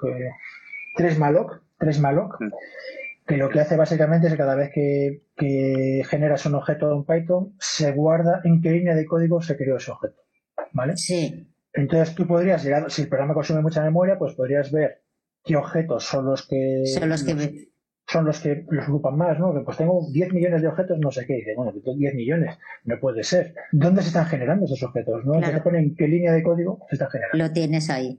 3 eh, malloc, 3 malloc, mm. que lo que hace básicamente es que cada vez que, generas un objeto en Python, se guarda en qué línea de código se creó ese objeto. ¿Vale? Sí. Entonces tú podrías llegar, si el programa consume mucha memoria, pues podrías ver qué objetos son los que son los que son los que los ocupan más, ¿no? Que pues tengo 10 millones de objetos, no sé qué. Dice, bueno, 10 millones, no puede ser. ¿Dónde se están generando esos objetos? ¿no? Claro. pone en qué línea de código se están generando. Lo tienes ahí.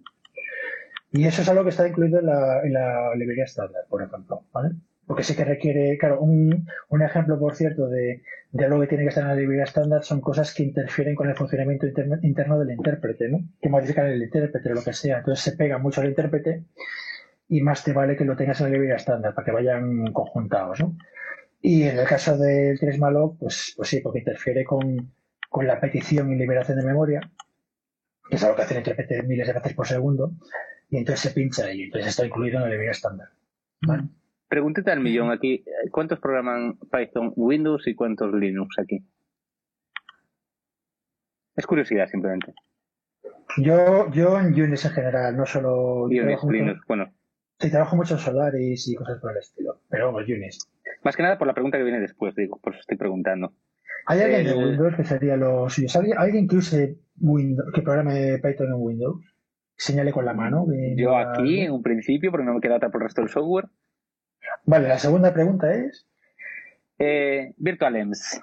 Y eso es algo que está incluido en la, librería estándar, por ejemplo, ¿vale? Porque sí que requiere, claro, un, ejemplo, por cierto, de, de, algo que tiene que estar en la librería estándar son cosas que interfieren con el funcionamiento interno, del intérprete, ¿no? Que modifican el intérprete o lo que sea. Entonces se pega mucho al intérprete y más te vale que lo tengas en la librería estándar para que vayan conjuntados, ¿no? Y en el caso del 3malloc, pues, pues sí, porque interfiere con, con la petición y liberación de memoria, que es algo que hace el intérprete miles de veces por segundo, y entonces se pincha ahí. Entonces está incluido en la librería estándar. ¿vale? Pregúntete al millón aquí, ¿cuántos programan Python Windows y cuántos Linux aquí? Es curiosidad simplemente. Yo, yo en Unix en general, no solo Unix, Linux, bueno. Sí, trabajo mucho en Solaris y cosas por el estilo, pero vamos, Unix. Más que nada por la pregunta que viene después, digo, por eso estoy preguntando. ¿Hay alguien de Windows que sería los ¿Hay ¿Alguien que use Windows, que programe Python en Windows? Señale con la mano. Yo aquí, en un principio, porque no me queda otra por el resto del software. Vale, la segunda pregunta es. Eh, VirtualEms.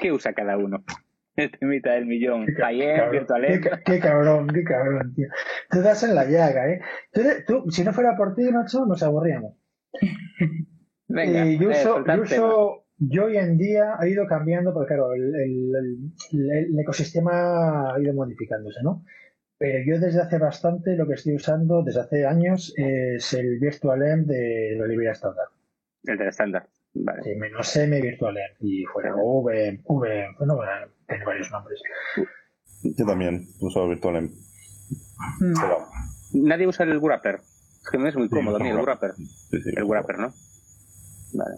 ¿Qué usa cada uno? el temita del millón. Qué, cabrón, qué, cabrón, qué cabrón, tío. Tú das en la llaga, ¿eh? Tú, si no fuera por ti, macho, nos aburríamos. Venga, eh, yo, uso, yo, uso, yo, hoy en día ha ido cambiando, porque claro, el, el, el, ecosistema ha ido modificándose, ¿no? Pero yo desde hace bastante lo que estoy usando, desde hace años, es el VirtualEnv de la librería estándar. El del estándar. Vale. Sí, menos M VirtualEnv y fuera V, V, bueno, tiene varios nombres. Yo también uso VirtualEnv. Mm. Nadie usa el Wrapper. Es que no es muy cómodo mí el Wrapper. Sí, sí, el Wrapper, ¿no? Vale,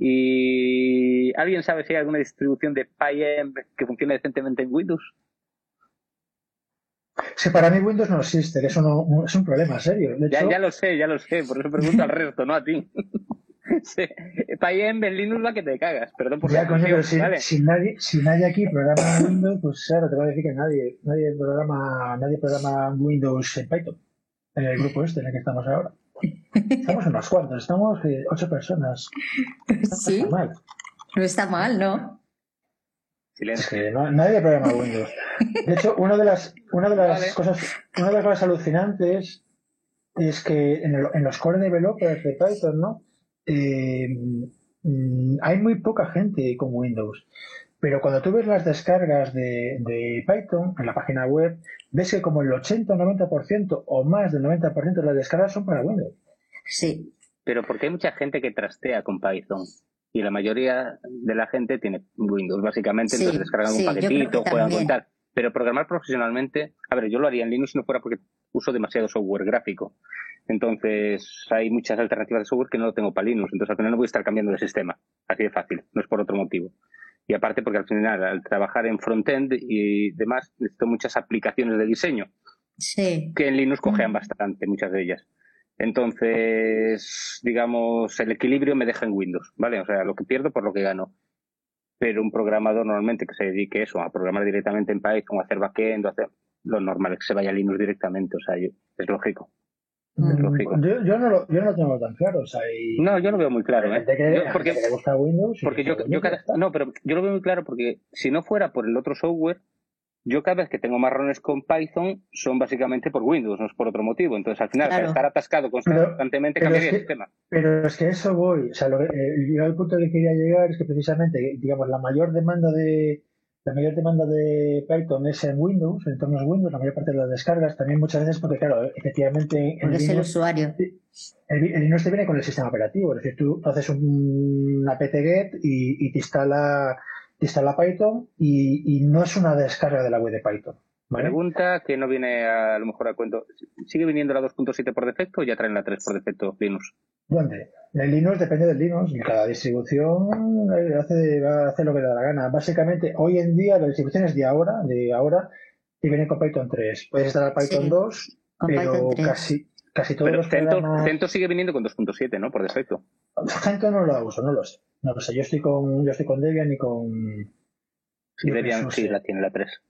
¿Y alguien sabe si hay alguna distribución de PyEnv que funcione decentemente en Windows? Sí, para mí Windows no existe, eso no, es un problema serio. ya, ya lo sé, ya lo sé, por eso pregunto al resto, no a ti. sí. PyEnv en Linux va que te cagas, perdón por Ya, coño, pero si, nadie, si nadie aquí programa Windows, pues claro, te va a decir que nadie, nadie programa, nadie programa Windows en Python, en el grupo este en el que estamos ahora. Estamos unos cuantos, estamos eh, ocho personas. sí. está mal. No está mal, ¿no? Silencio. nadie programa Windows. De hecho, una de las, una de las cosas, una de las cosas alucinantes es que en, en los core developers de Python, ¿no? Eh, mm, hay muy poca gente con Windows. Pero cuando tú ves las descargas de, de, Python en la página web, ves que como el 80 o 90% o más del 90% de las descargas son para Windows. Sí. Pero porque hay mucha gente que trastea con Python y la mayoría de la gente tiene Windows, básicamente, entonces descargan un paquetito, puedan contar. Pero programar profesionalmente, a ver, yo lo haría en Linux si no fuera porque uso demasiado software gráfico. Entonces, hay muchas alternativas de software que no lo tengo para Linux. Entonces, al final no voy a estar cambiando de sistema. Así de fácil. No es por otro motivo. Y aparte porque al final, al trabajar en frontend y demás, necesito muchas aplicaciones de diseño. Sí. Que en Linux cojean bastante, muchas de ellas. Entonces, digamos, el equilibrio me deja en Windows, ¿vale? O sea, lo que pierdo por lo que gano. Pero un programador normalmente que se dedique eso, a programar directamente en Python, a hacer backend, a hacer lo normal es que se vaya a Linux directamente, o sea, es lógico. Es mm, lógico. Yo, yo, no lo, yo no lo tengo tan claro, o sea, y... No, yo lo veo muy claro, ¿eh? yo, porque, le gusta Windows. Porque yo, yo no, pero yo lo veo muy claro porque si no fuera por el otro software, yo cada vez que tengo marrones con Python son básicamente por Windows, no es por otro motivo. Entonces, al final, para estar atascado constantemente, cambiaría el sistema. Pero es que eso voy. O sea, lo, eh, yo al punto que quería llegar es que precisamente, digamos, la mayor demanda de la mayor demanda de Python es en Windows, en entornos Windows, la mayor parte de las descargas, también muchas veces porque, claro, efectivamente... El, es el usuario. El, Linux te viene con el sistema operativo, es decir, tú haces un, apt-get y, y te instala instala Python y, no es una descarga de la web de Python. Pregunta que no viene a, lo mejor a cuento. ¿Sigue viniendo la 2.7 por defecto o ya traen la 3 por defecto Linux? ¿Dónde? El Linux depende del Linux y cada distribución hace, va a hacer lo que le da la gana. Básicamente, hoy en día la distribución es de ahora, de ahora, y viene con Python 3. Puedes instalar Python 2, pero casi, casi todos los CentOS, programas... sigue viniendo con 2.7, ¿no? Por defecto. CentOS no lo uso, no lo sé. No lo sé, yo estoy con, yo estoy con Debian y con... Sí, Debian sí la tiene la 3.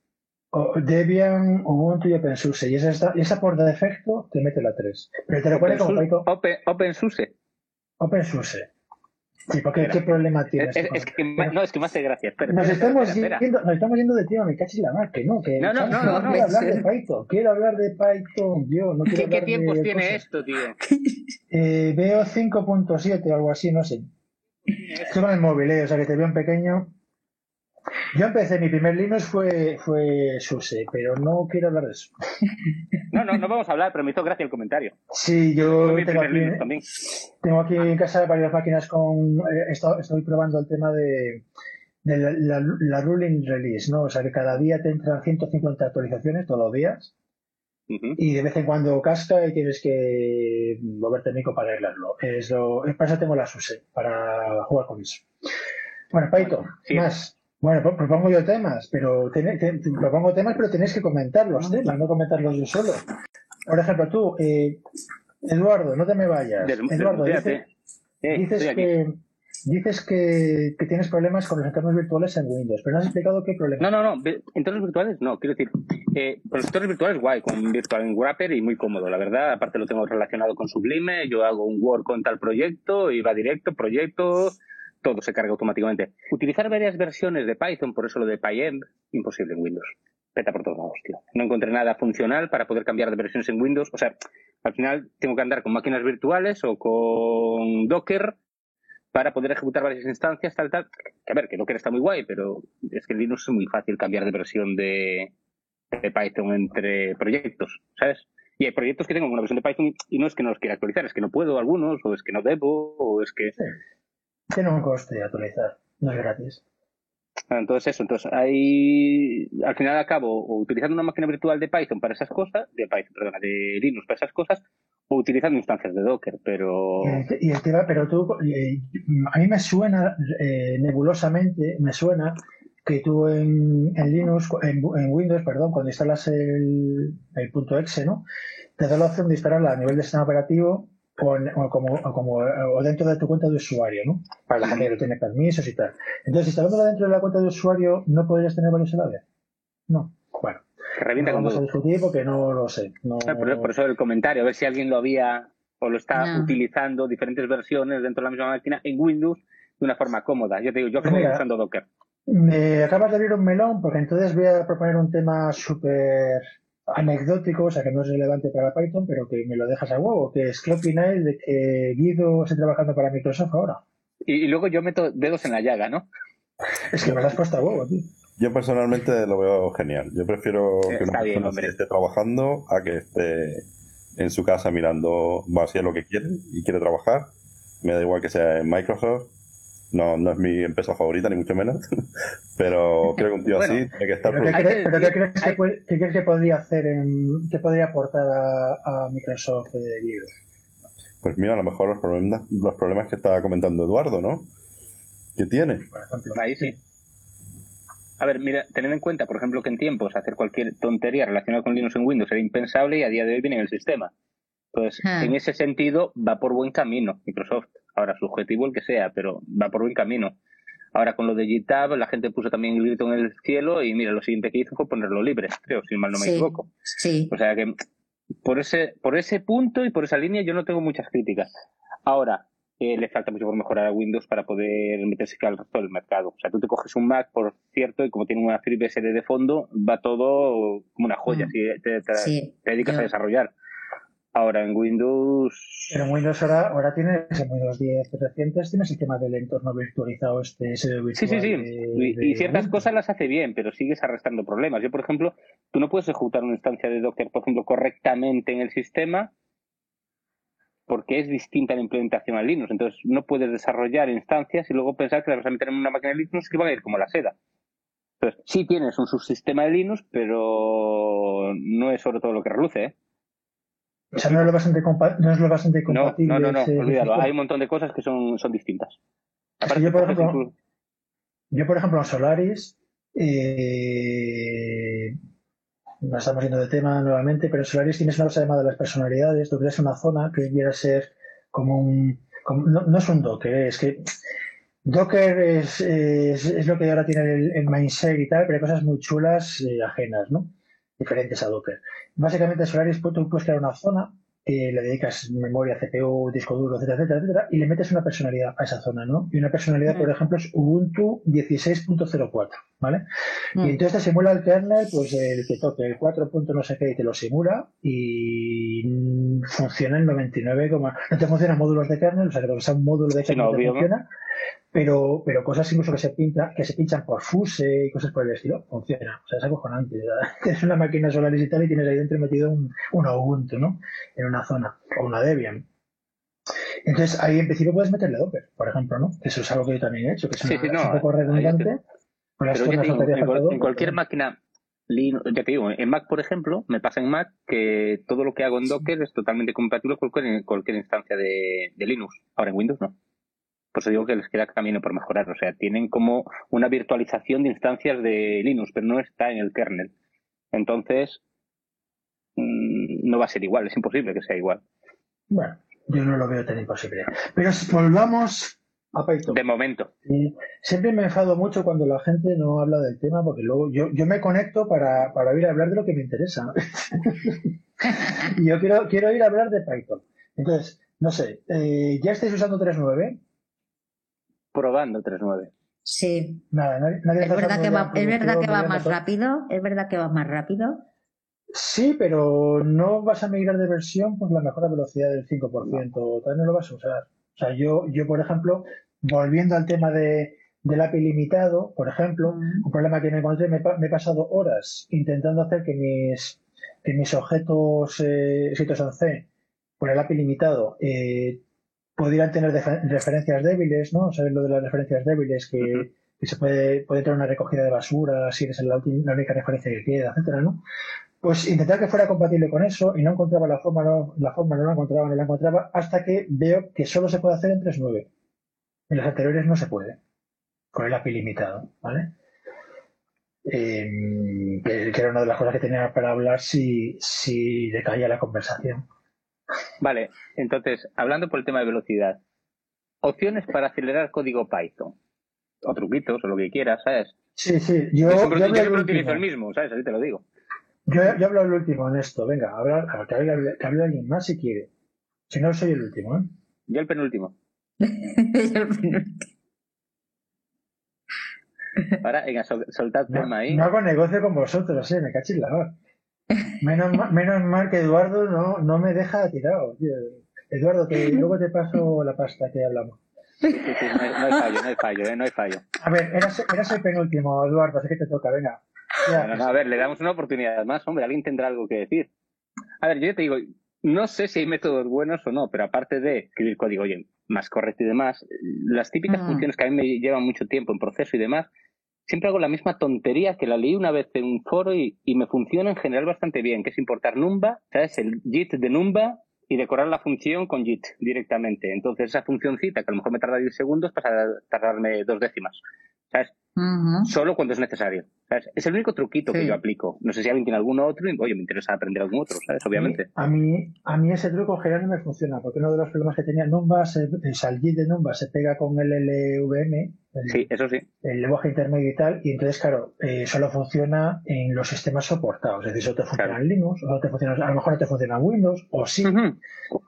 O Debian, Ubuntu y OpenSUSE. Y esa, está, esa por defecto te mete la 3. Pero te recuerda como Python. Open, OpenSUSE. OpenSUSE. Sí, porque ¿qué problema tienes? Es, que, no, es que me hace gracia. nos, estamos Yendo, nos estamos yendo de tema, me cachis la mar, que no, que no, no, no, no, no, quiero hablar de Python, quiero hablar de Python, yo no quiero ¿Qué, ¿qué tiempos tiene esto, tío? Eh, veo 5.7 o algo así, no sé. Estoy con el móvil, eh, o sea que te veo en pequeño. Yo empecé, mi primer Linux fue, fue SUSE, pero no quiero hablar de eso. No, no, no vamos a hablar, pero me hizo gracia el comentario. Sí, yo tengo aquí, tengo aquí, en casa varias máquinas con... Eh, estoy, probando el tema de, la, ruling release, ¿no? O sea que cada día te entran 150 actualizaciones todos los días. Y de vez en cuando casca y tienes que moverte mico para arreglarlo. Es lo, para eso tengo la SUSE, para jugar con eso. Bueno, Paito, más. Bueno, propongo yo temas, pero propongo temas, pero tenéis que comentarlos, temas, no comentarlos yo solo. Por ejemplo, tú, eh, Eduardo, no te me vayas. Eduardo, eh, dices que Dices que, tienes problemas con los entornos virtuales en Windows, pero no has explicado qué problema. No, no, no. Entornos virtuales no. Quiero decir, eh, los entornos virtuales guay, con Virtual Wrapper y muy cómodo, la verdad. Aparte lo tengo relacionado con Sublime. Yo hago un Word con tal proyecto y va directo, proyecto, todo se carga automáticamente. Utilizar varias versiones de Python, por eso lo de PyEnv, imposible en Windows. Peta por todos lados, tío. No encontré nada funcional para poder cambiar de versiones en Windows. O sea, al final tengo que andar con máquinas virtuales o con Docker para poder ejecutar varias instancias, tal, tal. Que a ver, que Docker está muy guay, pero es que en Linux es muy fácil cambiar de versión de, de Python entre proyectos, ¿sabes? Y hay proyectos que tengo una versión de Python y no es que no los quiera actualizar, es que no puedo algunos, o es que no debo, o es que... Tiene un coste actualizar, no es gratis. Ah, entonces eso, entonces hay, al final acabo utilizando una máquina virtual de Python para esas cosas, de Python, perdona, de Linux para esas cosas, utilizando instancias de Docker, pero... Y el, tema, pero tú, a mí me suena, eh, nebulosamente, me suena que tú en, en Linux, en, Windows, perdón, cuando instalas el, el punto .exe, ¿no? Te da la opción de instalarla a nivel de sistema operativo o, como, como, o dentro de tu cuenta de usuario, ¿no? Para la gente que no tiene permisos y tal. Entonces, instalándola dentro de la cuenta de usuario, ¿no podrías tener varios a No. Bueno. Que vamos a discutir porque no lo sé. No... por, eso el comentario, a ver si alguien lo había o lo está utilizando, diferentes versiones dentro de la misma máquina en Windows de una forma cómoda. Yo te digo, yo acabo pues usando Docker. Me acabas de abrir un melón porque entonces voy a proponer un tema súper anecdótico, o sea que no es relevante para Python, pero que me lo dejas a huevo, que es qué opináis de que Guido esté trabajando para Microsoft ahora. Y, luego yo meto dedos en la llaga, ¿no? Es que me lo has puesto a huevo, tío. Yo personalmente lo veo genial. Yo prefiero que una persona esté trabajando a que esté en su casa mirando, va a lo que quiere y quiere trabajar. Me da igual que sea en Microsoft no, no es mi empresa favorita, ni mucho menos. Pero creo que un tío así tiene que estar. ¿Pero, qué, crees, que, crees que podría hacer, en, qué podría aportar a, Microsoft eh, Pues mira, a lo mejor los problemas, los problemas que estaba comentando Eduardo, ¿no? ¿Qué tiene? Ahí sí. A ver, mira, tened en cuenta, por ejemplo, que en tiempos hacer cualquier tontería relacionada con Linux en Windows era impensable y a día de hoy viene en el sistema. Entonces, ah. en ese sentido, va por buen camino Microsoft. Ahora, subjetivo el que sea, pero va por buen camino. Ahora, con lo de GitHub, la gente puso también el grito en el cielo y mira, lo siguiente que hizo fue ponerlo libre, creo, si mal no me equivoco. Sí. O sea que por ese, por ese punto y por esa línea yo no tengo muchas críticas. Ahora, eh, le falta mucho por mejorar a Windows para poder meterse al resto del mercado. O sea, tú te coges un Mac, por cierto, y como tiene una FreeBSD de fondo, va todo como una joya mm. si te, dedicas a desarrollar. Ahora en Windows. Pero en Windows ahora, ahora tienes, en Windows 10 recientes, tienes el tema del entorno virtualizado, este virtual. Sí, sí, sí. y, ciertas cosas las hace bien, pero sigues arrastrando problemas. Yo, por ejemplo, tú no puedes ejecutar una instancia de Docker, por ejemplo, correctamente en el sistema porque es distinta la implementación a Linux. Entonces, no puedes desarrollar instancias y luego pensar que las vas a meter en una máquina de Linux que van a ir como la seda. Entonces, sí tienes un subsistema de Linux, pero no es sobre todo lo que reluce, ¿eh? O sea, no es lo bastante, no es lo bastante compatible. No, no, no, olvídalo. Hay un montón de cosas que son, son distintas. yo, por ejemplo, yo, por ejemplo, en Solaris, eh, no estamos yendo de tema nuevamente, pero Solaris tienes una cosa llamada las personalidades. Tú creas una zona que quiera ser como un. no, es un Docker, es que. Docker es, es, lo que ahora tiene el, el mindset y tal, pero hay cosas muy chulas eh, ajenas, ¿no? diferentes a Docker. Básicamente, Solaris tú puedes crear una zona, eh, le dedicas memoria, CPU, disco duro, etcétera, etcétera, etcétera, y le metes una personalidad a esa zona, ¿no? Y una personalidad, por ejemplo, es Ubuntu 16.04, ¿vale? Y mm. entonces te simula el kernel, pues el que toque el 4. no sé qué, y te lo simula y funciona en 99, no te funcionan módulos de kernel, o sea, que sea un módulo de kernel sí, funciona, pero, pero cosas incluso que se pinta, que se pinchan por fuse y cosas por el estilo, funciona. O sea, es acojonante. Tienes una máquina solar y tal y tienes ahí dentro metido un, un Ubuntu, ¿no? En una zona, o una Debian. Entonces, ahí en principio puedes meterle Docker, por ejemplo, ¿no? Eso es algo que yo también he hecho, que es, un poco redundante. en, cualquier máquina, ya te digo, en Mac, por ejemplo, me pasa en Mac que todo lo que hago en Docker es totalmente compatible con cualquier, cualquier instancia de, de Linux. Ahora en Windows no. Por eso digo que les queda camino por mejorar. O sea, tienen como una virtualización de instancias de Linux, pero no está en el kernel. Entonces, mm, no va a ser igual, es imposible que sea igual. Bueno, yo no lo veo tan imposible. Pero volvamos a Python. De momento. siempre me enfado mucho cuando la gente no habla del tema, porque luego yo, yo me conecto para, para ir a hablar de lo que me interesa. y yo quiero, quiero ir a hablar de Python. Entonces, no sé, eh, ¿ya estáis usando 3.9? Probando 3.9. Sí. es verdad que va, es verdad que va más rápido. Es verdad que va más rápido. Sí, pero no vas a migrar de versión por la mejora velocidad del 5%. También no lo vas a usar. O sea, yo, yo por ejemplo, volviendo al tema de, del API limitado, por ejemplo, un problema que me encontré, me, he pasado horas intentando hacer que mis, que mis objetos eh, escritos en C por el API limitado eh, pudieran tener referencias débiles, ¿no? Saber lo de las referencias débiles, que, se puede, puede tener una recogida de basura si eres la, única referencia que queda, etcétera, ¿no? Pues intentar que fuera compatible con eso y no encontraba la forma, no, la forma no la encontraba, no la encontraba, hasta que veo que solo se puede hacer en 3.9. En las anteriores no se puede con el API limitado, ¿vale? Eh, que, era una de las cosas que tenía para hablar si, si decaía la conversación. Vale, entonces, hablando por el tema de velocidad, opciones para acelerar código Python, o truquitos, o lo que quieras, ¿sabes? Sí, sí, yo, yo, utilizo el mismo, ¿sabes? Así te lo digo. Yo, yo hablo el último en esto, venga, hablar, que, hable, que hable alguien más si quiere. Si no, soy el último, ¿eh? Yo el penúltimo. yo el penúltimo. Ahora, venga, soltad tema ahí. No hago negocio con vosotros, eh, me cachis la voz. Menos, mal, menos mal que Eduardo no, no me deja tirado. Eduardo, que luego te paso la pasta que hablamos. Sí, sí, no, hay, fallo, no hay fallo, eh, no hay fallo. A ver, eras, eras el penúltimo, Eduardo, así que te toca, venga. a ver, le damos una oportunidad más, hombre, alguien tendrá algo que decir. A ver, yo te digo, no sé si hay métodos buenos o no, pero aparte de escribir código oye, más correcto y demás, las típicas mm. funciones que a mí me llevan mucho tiempo en proceso y demás, siempre hago la misma tontería que la leí una vez en un foro y, me funciona en general bastante bien, que es importar Numba, ¿sabes? El JIT de Numba y decorar la función con JIT directamente. Entonces esa funcióncita que a lo mejor me tarda 10 segundos pasa a tardarme dos décimas. ¿Sabes? Solo cuando es necesario. Es el único truquito que yo aplico. No sé si alguien tiene algún otro y, oye, me interesa aprender algún otro, ¿sabes? Obviamente. A mí, a mí ese truco en general no me funciona, porque uno de los problemas que tenía Numba, el de Numba se pega con el LVM sí, eso sí. El lenguaje intermedio y tal, y entonces, claro, eh, solo funciona en los sistemas soportados. Es decir, solo te funciona en Linux, o no te funciona, a lo mejor no te funciona en Windows, o sí.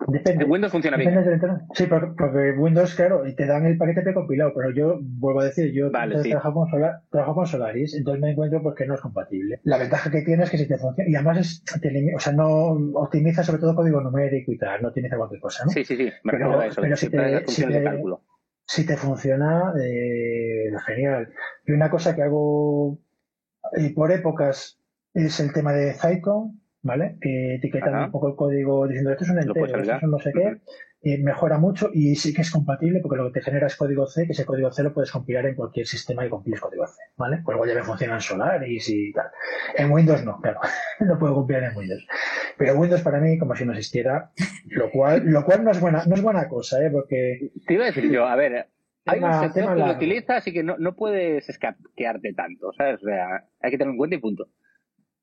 Depende. En Windows funciona bien. Sí, porque, Windows, claro, te dan el paquete precompilado, pero yo vuelvo a decir, yo trabajo, con trabajo con Solaris, entonces me encuentro porque no es compatible. La ventaja que tiene es que si te funciona, y además es, o sea, no optimiza sobre todo código numérico y tal, no optimiza cualquier cosa, ¿no? Sí, sí, sí, me pero, a eso, pero si te, si te, cálculo si te funciona, eh, genial. Y una cosa que hago eh, por épocas es el tema de Zyton, ¿vale? Que etiquetan un poco el código diciendo esto es un entero, esto es un no sé qué mejora mucho y sí que es compatible porque lo que te genera es código C, que ese código C lo puedes compilar en cualquier sistema y compiles código C, ¿vale? Pues luego ya me funciona en Solaris y tal. En Windows no, claro, no puedo compilar en Windows. Pero Windows para mí como si no existiera, lo cual, lo cual no es buena, no es buena cosa, ¿eh? Porque... Te iba a decir yo, a ver, hay un sector que lo utiliza, así que no, no puedes escaquearte tanto, ¿sabes? O sea, hay que tenerlo en cuenta y punto.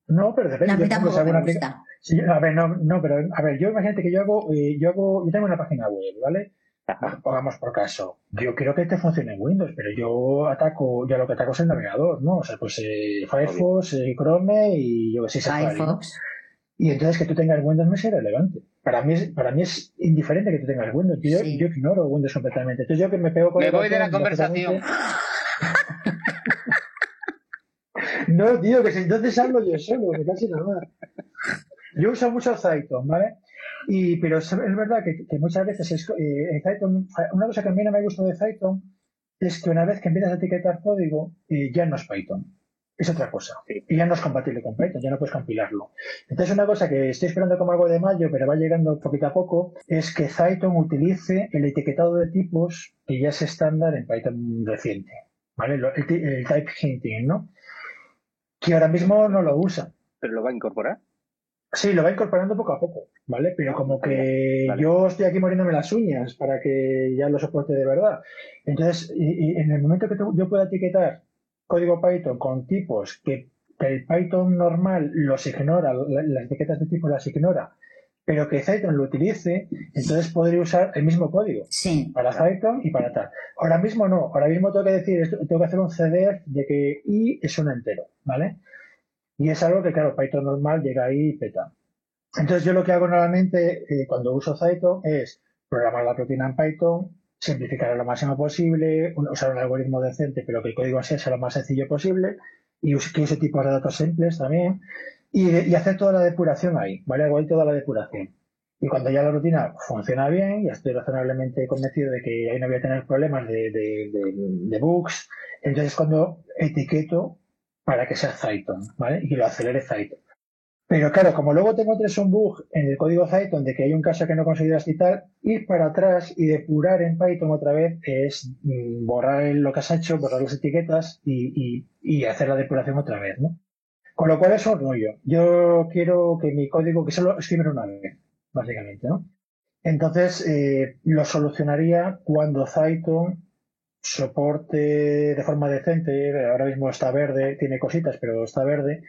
No, pero depende. de sí, a ver, no, no, pero a ver, yo imagínate que yo hago, eh, yo hago, yo tengo una página web, ¿vale? Pongamos por caso. Yo quiero que te funcione en Windows, pero yo ataco, ya lo que ataco es el navegador, ¿no? O sea, pues eh, Firefox, eh, Chrome y yo que sé, Firefox. Y entonces que tú tengas Windows no es irrelevante. Para mí es, para mí es indiferente que tú tengas Windows. Yo, yo ignoro Windows completamente. Entonces yo que me pego con Me voy de la conversación. No, tío, que si entonces hablo yo solo, me casi nada. Yo uso mucho Zyton, ¿vale? Y, pero es, verdad que, muchas veces es, eh, una cosa que a mí no me gusta de Zyton es que una vez que empiezas a etiquetar código, eh, ya no es Python. Es otra cosa. Y ya no es compatible con Python, ya no puedes compilarlo. Entonces, una cosa que estoy esperando como algo de mayo, pero va llegando poquito a poco, es que Zyton utilice el etiquetado de tipos que ya es estándar en Python reciente. ¿Vale? El, el type hinting, ¿no? Que ahora mismo no lo usa. ¿Pero lo va a incorporar? Sí, lo va incorporando poco a poco, ¿vale? Pero como que yo estoy aquí muriéndome las uñas para que ya lo soporte de verdad. Entonces, y, en el momento que yo pueda etiquetar código Python con tipos que, el Python normal los ignora, las etiquetas de tipo las ignora, pero que Python lo utilice, entonces podría usar el mismo código para Python y para tal. Ahora mismo no, ahora mismo tengo que decir, tengo que hacer un CDF de que i es un entero, ¿vale? Y es algo que, claro, Python normal llega ahí y peta. Entonces yo lo que hago normalmente eh, cuando uso Python es programar la proteína en Python, simplificar lo máximo posible, usar un algoritmo decente, pero que el código sea lo más sencillo posible, y que use tipos de datos simples también, y, hacer toda la depuración ahí, ¿vale? Hago ahí toda la depuración. Y cuando ya la rutina funciona bien, ya estoy razonablemente convencido de que ahí no voy a tener problemas de, bugs, entonces cuando etiqueto para que sea Python, ¿vale? Y que lo acelere Python. Pero claro, como luego tengo tres un bug en el código Python de que hay un caso que no consideras y tal, ir para atrás y depurar en Python otra vez es mm, borrar lo que has hecho, borrar las etiquetas y, y, hacer la depuración otra vez, ¿no? Con lo cual es un rollo. Yo quiero que mi código, que solo escribir una vez, básicamente, ¿no? Entonces, eh, lo solucionaría cuando Python soporte de forma decente, ahora mismo está verde, tiene cositas, pero está verde,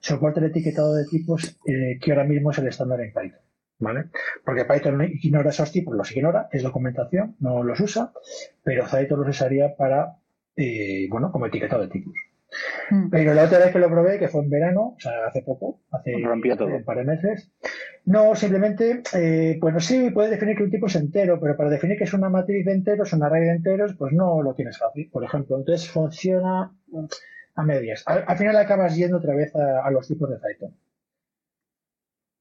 soporte el etiquetado de tipos eh, que ahora mismo es el estándar en Python. ¿Vale? Porque Python ignora esos tipos, los ignora, es documentación, no los usa, pero Python los usaría para, eh, bueno, como etiquetado de tipos. Hmm. Pero la otra vez que lo probé, que fue en verano, o sea, hace poco, hace, un par de meses, no, simplemente, eh, pues sí, puedes definir que un tipo es entero, pero para definir que es una matriz de enteros, una array de enteros, pues no lo tienes fácil, por ejemplo. Entonces funciona a medias. Al, final acabas yendo otra vez a, los tipos de Python.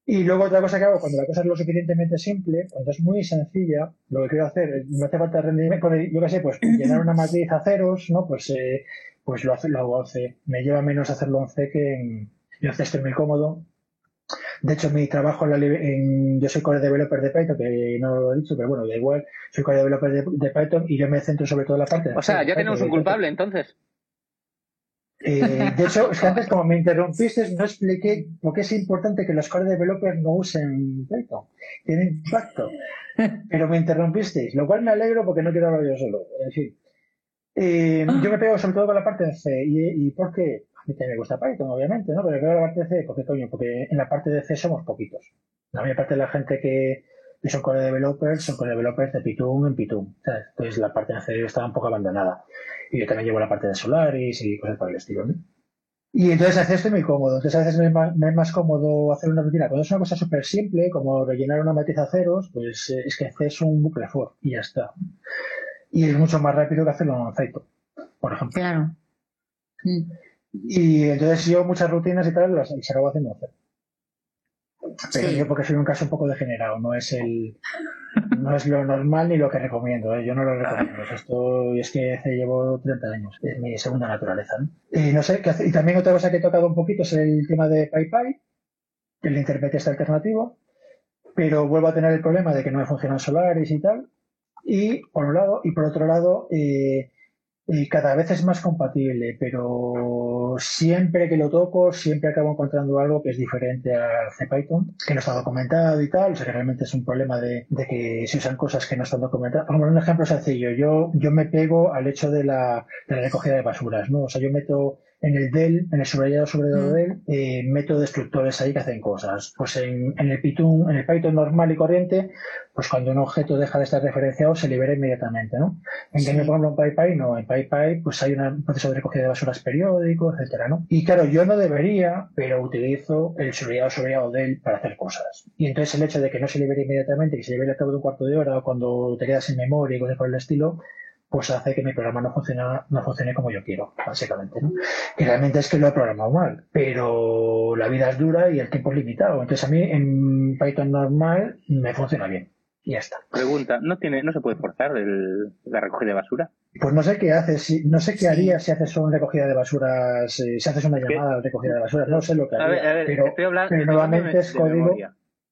Y luego otra cosa que hago, cuando la cosa es lo suficientemente simple, cuando es muy sencilla, lo que quiero hacer, no hace falta rendirme, yo qué sé, pues llenar una matriz a ceros, ¿no? Pues, eh, pues lo, hace, lo hago 11. Me lleva menos hacerlo en C que en, yo estoy muy cómodo. De hecho, mi trabajo en, la, en, yo soy core developer de Python, que no lo he dicho, pero bueno, da igual, soy core developer de, Python y yo me centro sobre todo en la parte de... O sea, ya tenemos un culpable entonces. Eh, de hecho, es que antes, como me interrumpiste, no expliqué por qué es importante que los core developers no usen Python. Tiene impacto. Pero me interrumpisteis, lo cual me alegro porque no quiero hablar yo solo. En fin. Eh, yo me pego sobre todo con la parte de C. ¿Y, y por qué? A mí también me gusta Python, obviamente, ¿no? Pero me pego la parte de C, porque coño, porque en la parte de C somos poquitos. La mayor parte de la gente que, son core developers son core developers de Python en Python. Entonces la parte de C está un poco abandonada. Y yo también llevo la parte de Solaris y cosas por el estilo, ¿no? Y entonces hacer esto muy cómodo. Entonces a veces me es, más, cómodo hacer una rutina. Cuando es una cosa súper simple, como rellenar una matriz a ceros, pues eh, es que haces un bucle for y ya está. Y es mucho más rápido que hacerlo en aceito, por ejemplo. Claro. Y entonces yo muchas rutinas y tal las, las acabo haciendo hacer. Yo porque soy un caso un poco degenerado, no es el no es lo normal ni lo que recomiendo, ¿eh? yo no lo recomiendo. Esto es que llevo 30 años, es mi segunda naturaleza. Y no sé, y también otra cosa que he tocado un poquito es el tema de PyPy, el intérprete está alternativo, pero vuelvo a tener el problema de que no me funcionan solares y tal. Y por un lado, y por otro lado, eh, y cada vez es más compatible, pero siempre que lo toco, siempre acabo encontrando algo que es diferente a CPython, que no está documentado y tal, o sea que realmente es un problema de, que se usan cosas que no están documentadas. Como un ejemplo sencillo, yo, yo me pego al hecho de la, de la recogida de basuras, ¿no? O sea, yo meto en el del, en el subrayado sobre el mm. del, eh, meto destructores ahí que hacen cosas. Pues en, en, el Python, en el Python normal y corriente, pues cuando un objeto deja de estar referenciado se libera inmediatamente, ¿no? En cambio, por ejemplo, en PyPy no, en PyPy pues hay un proceso de recogida de basuras periódico, etcétera, ¿no? Y claro, yo no debería, pero utilizo el subrayado subrayado del para hacer cosas. Y entonces el hecho de que no se libere inmediatamente, que se libere al cabo de un cuarto de hora o cuando te quedas en memoria y cosas por el estilo, pues hace que mi programa no funcione, no funcione como yo quiero, básicamente. ¿no? Y realmente es que lo he programado mal, pero la vida es dura y el tiempo es limitado. Entonces a mí en Python normal me funciona bien. Y ya está. Pregunta, ¿no tiene, no se puede forzar el, la recogida de basura? Pues no sé qué haces, no sé qué haría si haces una recogida de basuras, eh, si haces una llamada de recogida de basuras, no sé lo que haría. pero, pero nuevamente es código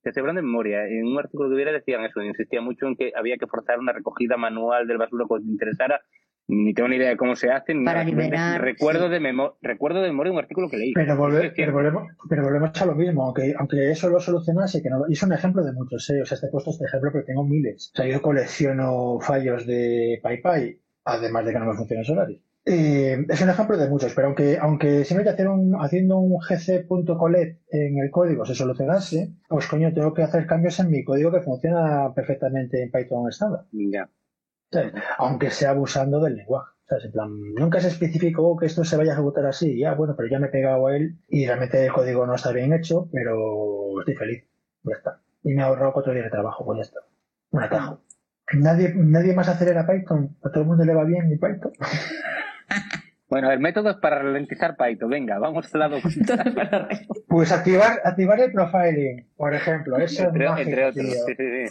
estoy hablando de memoria, en un artículo que hubiera decían eso, insistía mucho en que había que forzar una recogida manual del basura que te interesara. Ni tengo ni idea de cómo se hace. Ni Para liberar. Recuerdo, de recuerdo de memoria un artículo que leí. Pero, volvemos, pero volvemos a lo mismo, aunque, aunque eso lo solucionase, que no, y es un ejemplo de muchos, ¿eh? o sea, este puesto este ejemplo, pero tengo miles. O sea, yo colecciono fallos de PyPy, además de que no me funcionan Solaris. Eh, es un ejemplo de muchos, pero aunque, aunque simplemente hacer un, haciendo un gc.colet en el código se solucionase, pues coño, tengo que hacer cambios en mi código que funciona perfectamente en Python estándar. Ya. aunque sea abusando del lenguaje. en plan, nunca se especificó que esto se vaya a ejecutar así. Ya, bueno, pero ya me he pegado a él y realmente el código no está bien hecho, pero estoy feliz. Ya está. Y me ha ahorrado cuatro días de trabajo, pues ya está. Un atajo. Nadie, nadie más acelera Python. A todo el mundo le va bien mi Python. Bueno, el método es para ralentizar Python. Venga, vamos al lado. pues activar, activar el profiling, por ejemplo. Eso es mágico,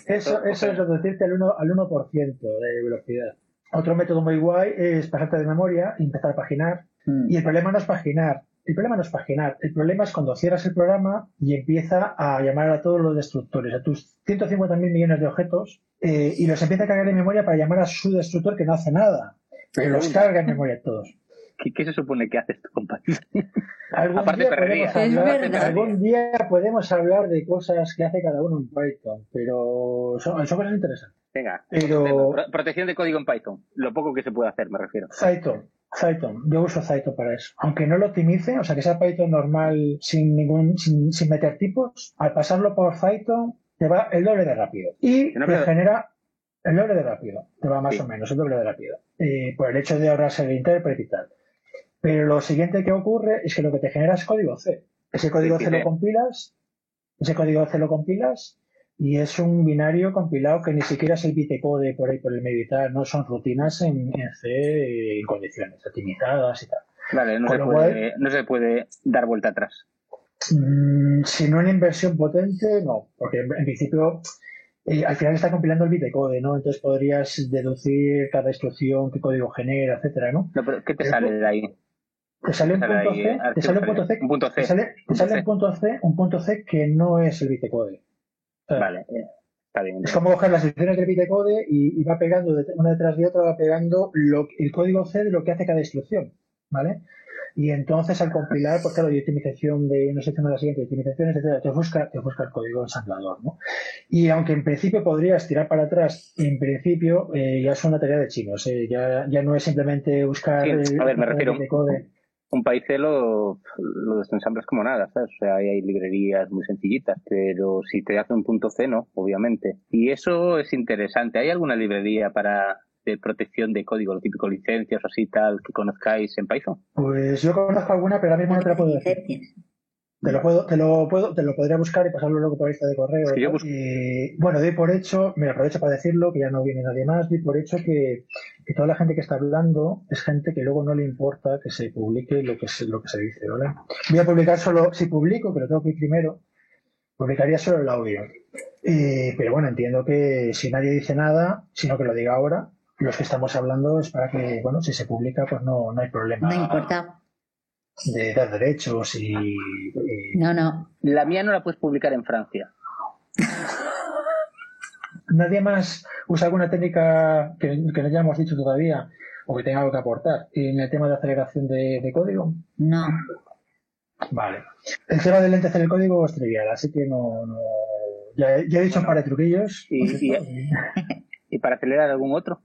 Eso, eso es reducirte al 1%, al 1 de velocidad. Otro método muy guay es pasarte de memoria y empezar a paginar. Hmm. Y el problema no es paginar. El problema no es paginar. El problema es cuando cierras el programa y empieza a llamar a todos los destructores, a tus 150.000 millones de objetos, eh, y los empieza a cargar en memoria para llamar a su destructor que no hace nada. Pero los carga en memoria todos. ¿Qué, se supone que haces tu compañero? ¿Algún, día podemos hablar, algún día podemos hablar de cosas que hace cada uno en Python, pero son, cosas interesantes. Venga, pero... protección de código en Python. Lo poco que se puede hacer, me refiero. Python. Python, yo uso Python para eso. Aunque no lo optimice, o sea que sea Python normal sin ningún, sin, meter tipos, al pasarlo por Python te va el doble de rápido. Y te genera el doble de rápido, te va más o menos el doble de rápido. Eh, por el hecho de ahorrarse el intérprete y tal. Pero lo siguiente que ocurre es que lo que te genera es código C. Ese código C lo compilas, ese código C lo compilas y es un binario compilado que ni siquiera es el bitcode por ahí por el medio y tal, no son rutinas en, C en condiciones optimizadas y tal. Vale, no se, puede, no se puede dar vuelta atrás. Mm, si no en inversión potente, no, porque en, principio eh, al final está compilando el bitcode, ¿no? Entonces podrías deducir cada instrucción, qué código genera, etcétera, ¿no? no pero ¿Qué te sale de ahí? Te sale un punto, C, te sale un punto C, un punto C, te sale, un punto C, un punto C que no es el bitcode. Vale, eh, está bien. Es como coger las instrucciones del bitcode y, y va pegando una detrás de otra, va pegando lo, el código C de lo que hace cada instrucción, ¿vale? Y entonces al compilar, pues claro, de optimización de una sección a la siguiente, optimizaciones, etcétera, te busca, te busca el código ensamblador, ¿no? Y aunque en principio podrías tirar para atrás, en principio eh, ya es una tarea de chinos, eh, ya, ya no es simplemente buscar a ver, me refiero, un país lo, lo desensambles como nada, ¿sabes? O sea, hay, librerías muy sencillitas, pero si te hace un punto C, no, obviamente. Y eso es interesante. ¿Hay alguna librería para de protección de código, lo típico licencias o así tal, que conozcáis en Python? Pues yo conozco alguna, pero ahora mismo no te la puedo decir. Te lo puedo, te lo puedo, te lo podría buscar y pasarlo luego por lista de correo. y, bueno, doy por hecho, me aprovecho para decirlo, que ya no viene nadie más, doy por hecho que, que, toda la gente que está hablando es gente que luego no le importa que se publique lo que se, lo que se dice, ¿vale? Voy a publicar solo, si publico, pero tengo que ir primero, publicaría solo el audio. pero bueno, entiendo que si nadie dice nada, sino que lo diga ahora, los que estamos hablando es para que, bueno, si se publica, pues no, no hay problema. No importa de dar derechos y, No, no. La mía no la puedes publicar en Francia. ¿Nadie más usa alguna técnica que, no hayamos dicho todavía o que tenga algo que aportar en el tema de aceleración de, código? No. Vale. El tema del lente hacer el código es trivial, así que no. Ya, he dicho un par de truquillos. ¿Y, para acelerar algún otro?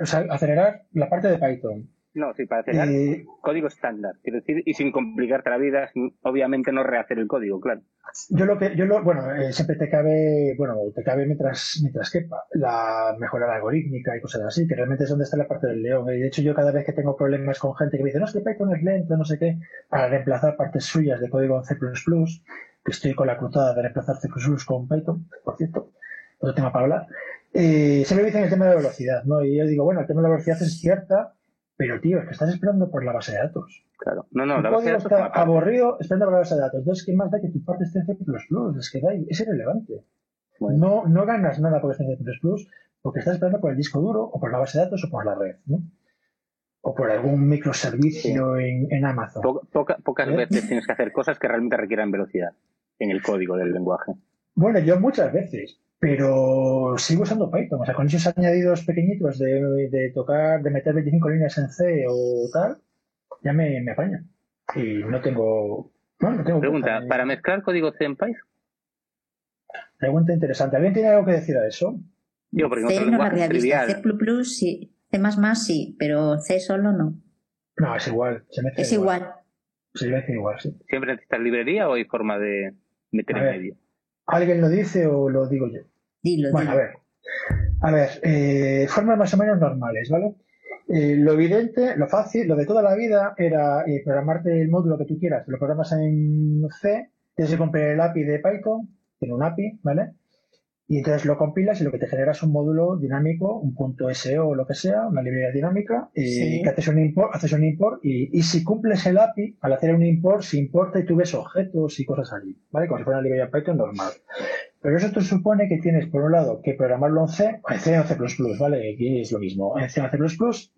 O sea, acelerar la parte de Python. No, sí, para hacer código estándar, quiero decir, y sin complicarte la vida, obviamente no rehacer el código, claro. Yo lo que, yo lo, bueno, eh, siempre te cabe, bueno, te cabe mientras, mientras quepa, la mejora algorítmica y cosas así, que realmente es donde está la parte del león. Y de hecho, yo cada vez que tengo problemas con gente que me dice, no, es que Python es lento, no sé qué, para reemplazar partes suyas de código en C++, que estoy con la cruzada de reemplazar C++ con Python, por cierto, otro tema para hablar, eh, siempre dicen el tema de la velocidad, ¿no? Y yo digo, bueno, el tema de la velocidad es cierta, pero, tío, es que estás esperando por la base de datos. Claro. No, no, la base de datos está aburrido esperando por la base de datos. Entonces, ¿qué más da que tu parte esté en C++? Es que da, es irrelevante. No, no ganas nada por estar en C++, porque estás esperando por el disco duro, o por la base de datos, o por la red, ¿no? O por algún microservicio en, en, Amazon. pocas ¿Eh? veces tienes que hacer cosas que realmente requieran velocidad en el código del lenguaje. Bueno, yo muchas veces pero sigo usando Python. O sea, con esos añadidos pequeñitos de, tocar, de meter 25 líneas en C o tal, ya me, me apaña. Y no tengo. no tengo Pregunta: ¿para mezclar código C en Python? Pregunta interesante. ¿Alguien tiene algo que decir a eso? Yo, porque C no la trivial. C sí. C sí, pero C solo no. No, es igual. es igual. Se mezcla igual, sí. ¿Siempre necesitas librería o hay forma de meter en medio? ¿Alguien lo dice o lo digo yo? Dilo, bueno, a ver. A ver, eh, formas más o menos normales, ¿vale? Eh, lo evidente, lo fácil, lo de toda la vida era eh, programarte el módulo que tú quieras. Lo programas en C, tienes que comprar el API de Python, tiene un API, ¿vale? Y entonces lo compilas y lo que te genera es un módulo dinámico, un punto SEO o lo que sea, una librería dinámica, y que haces un import, haces un import y, si cumples el API, al hacer un import, se importa y tú ves objetos y cosas allí, ¿vale? Como si fuera una librería Python normal. Pero eso te supone que tienes, por un lado, que programarlo en C, en C o C++, ¿vale? Aquí es lo mismo, en C o C++,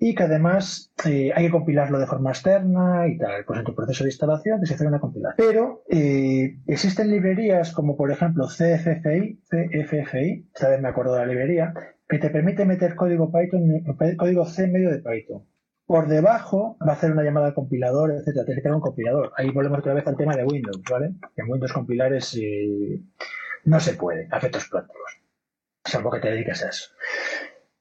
y que además eh, hay que compilarlo de forma externa y tal. Pues en tu proceso de instalación tienes que hacer una compilación. Pero eh, existen librerías como, por ejemplo, CFFI, CFFI, esta vez me acuerdo de la librería, que te permite meter código Python, código C en medio de Python. Por debajo va a hacer una llamada al compilador, etcétera. Tienes que un compilador. Ahí volvemos otra vez al tema de Windows, ¿vale? En Windows compilar es... Eh, no se puede a efectos prácticos, salvo que te dediques a eso.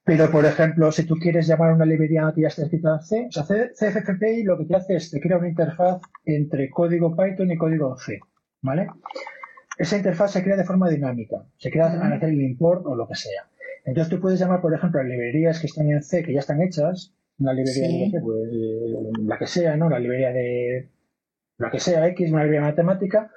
Pero, por ejemplo, si tú quieres llamar a una librería que ya está escrita en C, o sea, CFFPI lo que te hace es te crea una interfaz entre código Python y código C, ¿vale? Esa interfaz se crea de forma dinámica, se crea al hacer el import o lo que sea. Entonces tú puedes llamar, por ejemplo, a librerías que están en C, que ya están hechas, una librería de C, pues, la que sea, ¿no? La librería de la que sea X, una librería matemática,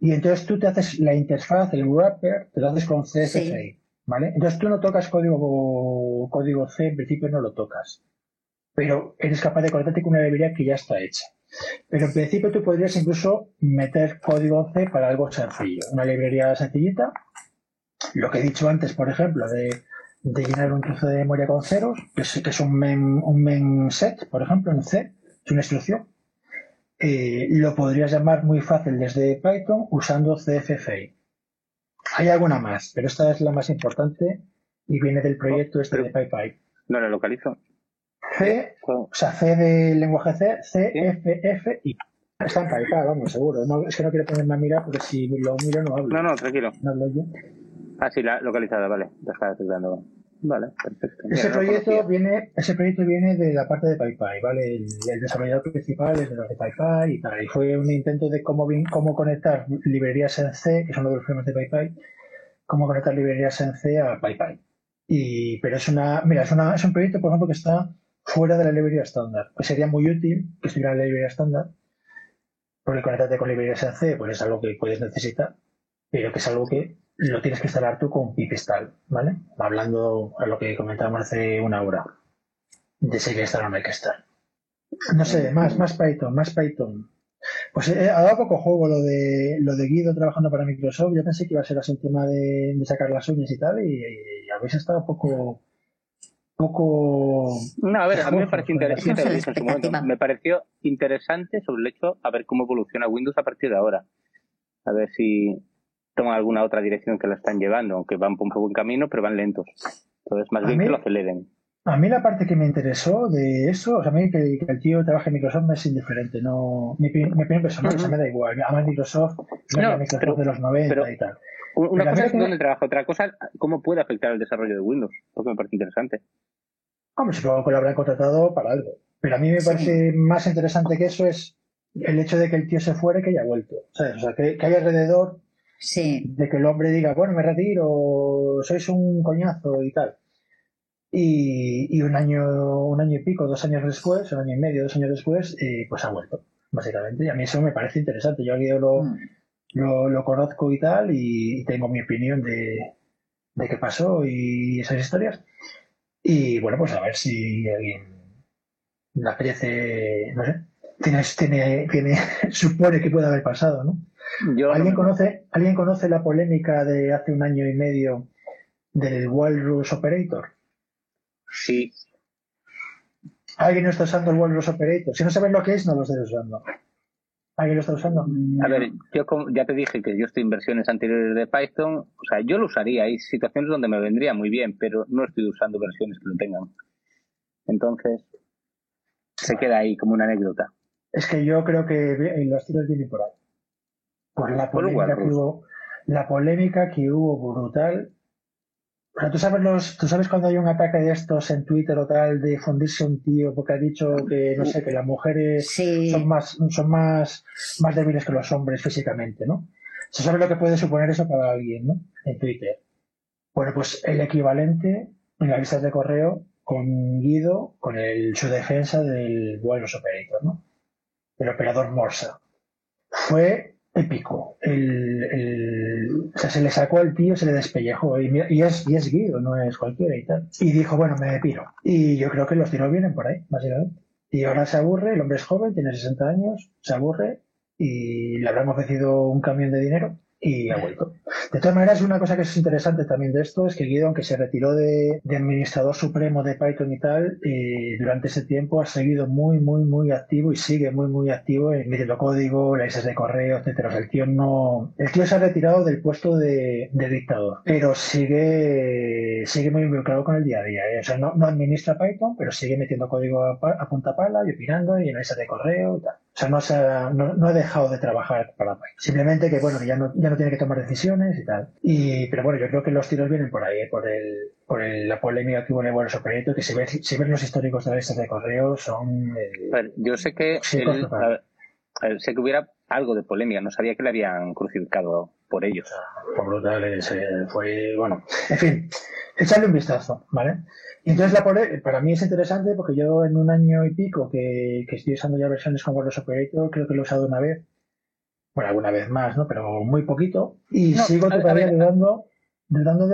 y entonces tú te haces la interfaz, el wrapper, te lo haces con CSS ¿vale? Entonces tú no tocas código, código C, en principio no lo tocas. Pero eres capaz de conectarte con una librería que ya está hecha. Pero en principio tú podrías incluso meter código C para algo sencillo. Una librería sencillita. Lo que he dicho antes, por ejemplo, de, llenar un trozo de memoria con ceros, que es, que es un, men, un men set, por ejemplo, en C, es una instrucción eh, lo podrías llamar muy fácil desde Python usando CFFI. Hay alguna más, pero esta es la más importante y viene del proyecto este de PyPy. No lo localizo. C, o sea, C de lenguaje C, CFFI. Está en PyPy, vamos, seguro. es que no quiero ponerme a mirar porque si lo miro no hablo. No, no, tranquilo. No hablo yo. Ah, sí, la localizada, vale. Está detectando. Vale, perfecto. Ese proyecto viene, ese proyecto viene de la parte de PyPy, ¿vale? El, desarrollador principal es de los de PyPy y tal. Y fue un intento de cómo, cómo conectar librerías en C, que son uno de los problemas de PyPy, cómo conectar librerías en C a PyPy. Y, pero es una, mira, es, una, es un proyecto, por ejemplo, que está fuera de la librería estándar. Pues sería muy útil que estuviera en la librería estándar, porque conectarte con librerías en C, pues es algo que puedes necesitar, pero que es algo que lo tienes que instalar tú con Pipistal, ¿vale? Hablando a lo que comentábamos hace una hora de si hay que estar o no hay que estar. No sé, más, más Python, más Python. Pues eh, ha dado poco juego lo de lo de Guido trabajando para Microsoft. Yo pensé que iba a ser así el tema de, sacar las uñas y tal, y, habéis estado poco poco no a ver a mí me pareció interesante me pareció interesante sobre el hecho a ver cómo evoluciona Windows a partir de ahora a ver si toman alguna otra dirección que la están llevando, aunque van por un buen camino, pero van lentos. Entonces, más bien que lo aceleren. A mí la parte que me interesó de eso, o sea, a mí que, el tío trabaje en Microsoft me es indiferente, no, mi, mi opinión personal, uh me da igual. Además Microsoft, no, Microsoft de los 90 y tal. Una cosa es donde trabaja, otra cosa cómo puede afectar el desarrollo de Windows, porque me parece interesante. Hombre, supongo que lo habrán contratado para algo. Pero a mí me parece más interesante que eso es el hecho de que el tío se fuere que haya vuelto. O sea, que, que hay alrededor Sí. De que el hombre diga, bueno, me retiro, sois un coñazo y tal. Y, un año, un año y pico, dos años después, un año y medio, dos años después, eh, pues ha vuelto, básicamente. Y a mí eso me parece interesante. Yo aquí lo, mm. lo, lo, conozco y tal, y, tengo mi opinión de, de qué pasó y esas historias. Y bueno, pues a ver si alguien la apetece, no sé, tiene, tiene, tiene, supone que puede haber pasado, ¿no? ¿Alguien, conoce, ¿Alguien conoce la polémica de hace un año y medio del Walrus Operator? Sí. ¿Alguien no está usando el Walrus Operator? Si no sabes lo que es, no lo estés usando. ¿Alguien lo está usando? A ver, yo ya te dije que yo estoy en versiones anteriores de Python. O sea, yo lo usaría. Hay situaciones donde me vendría muy bien, pero no estoy usando versiones que lo tengan. Entonces, se queda ahí como una anécdota. Es que yo creo que los tiros vienen por ahí por la polémica que hubo, la polémica que hubo brutal. tú sabes los, tú sabes cuando hay un ataque de estos en Twitter o tal de fundirse un tío porque ha dicho que no sé que las mujeres son más son más más débiles que los hombres físicamente, ¿no? Se sabe lo que puede suponer eso para alguien, ¿no? En Twitter. Bueno, pues el equivalente en las listas de correo con Guido, con el, su defensa del Buenos Operator, ¿no? El operador Morsa. Fue épico. El, sea, se le sacó al tío, se le despellejó. Y, y, es, y es Guido, no es cualquiera y tal. Y dijo, bueno, me piro. Y yo creo que los tiros vienen por ahí, básicamente. Y ahora se aburre, el hombre es joven, tiene 60 años, se aburre y le habrán ofrecido un camión de dinero y ha vuelto. De todas maneras, una cosa que es interesante también de esto es que Guido, aunque se retiró de, administrador supremo de Python y tal, eh, durante ese tiempo ha seguido muy, muy, muy activo y sigue muy, muy activo en metiendo código, las de correo, etcétera. O sea, el tío no, el tío se ha retirado del puesto de, dictador, pero sigue, sigue muy involucrado con el día a día. ¿eh? O sea, no, no, administra Python, pero sigue metiendo código a, punta pala y opinando y en de correo y tal. O sea, no, se ha, no, ha dejado de trabajar para Python. Simplemente que, bueno, ya no, ya no tiene que tomar decisiones y tal. Y, pero bueno, yo creo que los tiros vienen por ahí, por el, por la polémica que hubo en el Buenos que si ves, si ves los históricos de la lista de correo son... Eh, yo sé que, sé que hubiera algo de polémica, no sabía que le habían crucificado por ellos. Fue brutal, eh, fue, bueno, en fin, echarle un vistazo, ¿vale? Entonces la para mí es interesante porque yo en un año y pico que, estoy usando ya versiones con Windows Operator, creo que lo he usado una vez, bueno, alguna vez más, ¿no? Pero muy poquito, y sigo todavía dudando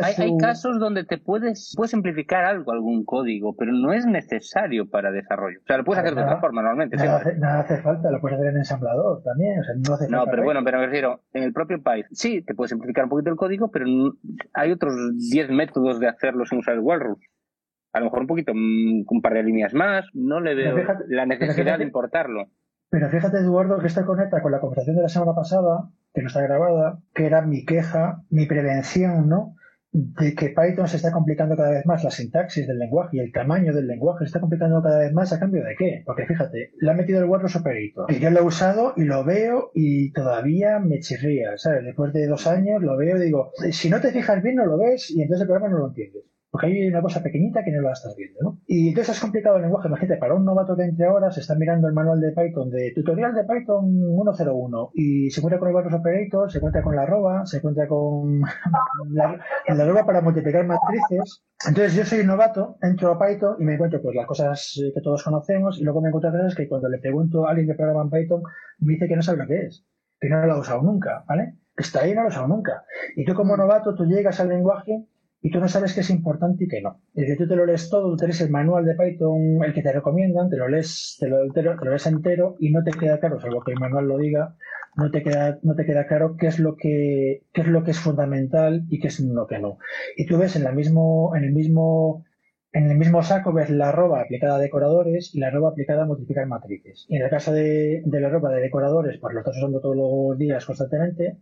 hay, casos donde te puedes, puedes simplificar algo, algún código, pero no es necesario para desarrollo. O sea, lo puedes hacer de otra forma normalmente. Nada, hace, nada, hace, falta, lo puedes hacer en ensamblador también. O sea, no, hace no pero bueno, pero me refiero, en el propio Python, sí, te puedes simplificar un poquito el código, pero hay otros 10 métodos de hacerlo sin usar el Walrus. A lo mejor un poquito, mm, un par de líneas más, no le veo la necesidad de importarlo. Pero fíjate, Eduardo, que esto conecta con la conversación de la semana pasada, que no está grabada, que era mi queja, mi prevención, ¿no? de que Python se está complicando cada vez más la sintaxis del lenguaje y el tamaño del lenguaje se está complicando cada vez más a cambio de qué? Porque fíjate, le ha metido el Walrus Operator y yo lo he usado y lo veo y todavía me chirría, ¿sabes? Después de dos años lo veo y digo, si no te fijas bien no lo ves y entonces el programa no lo entiendes. Porque hay una cosa pequeñita que no la estás viendo, ¿no? Y entonces es complicado el lenguaje. Imagínate, para un novato de entre ahora se está mirando el manual de Python de tutorial de Python 101 y se encuentra con el Barros Operator, se encuentra con la arroba, se encuentra con la, la arroba para multiplicar matrices. Entonces yo soy un novato, entro a Python y me encuentro pues las cosas que todos conocemos y luego me encuentro cosas que cuando le pregunto a alguien que programa en Python me dice que no sabe lo que es, que no lo ha usado nunca, ¿vale? Está ahí y no lo ha usado nunca. Y tú como novato, tú llegas al lenguaje y tú no sabes qué es importante y qué no. Es decir, tú te lo lees todo, tú te lees el manual de Python, el que te recomiendan, te lo lees, te lo, te lo, lees entero y no te queda claro, salvo que el manual lo diga, no te queda, no te queda claro qué es lo que, qué es lo que es fundamental y qué es lo que no. Y tú ves en la mismo, en el mismo en el mismo saco ves la arroba aplicada a decoradores y la arroba aplicada a multiplicar matrices. Y en el caso de, la arroba de decoradores, pues lo estás usando todos los días constantemente,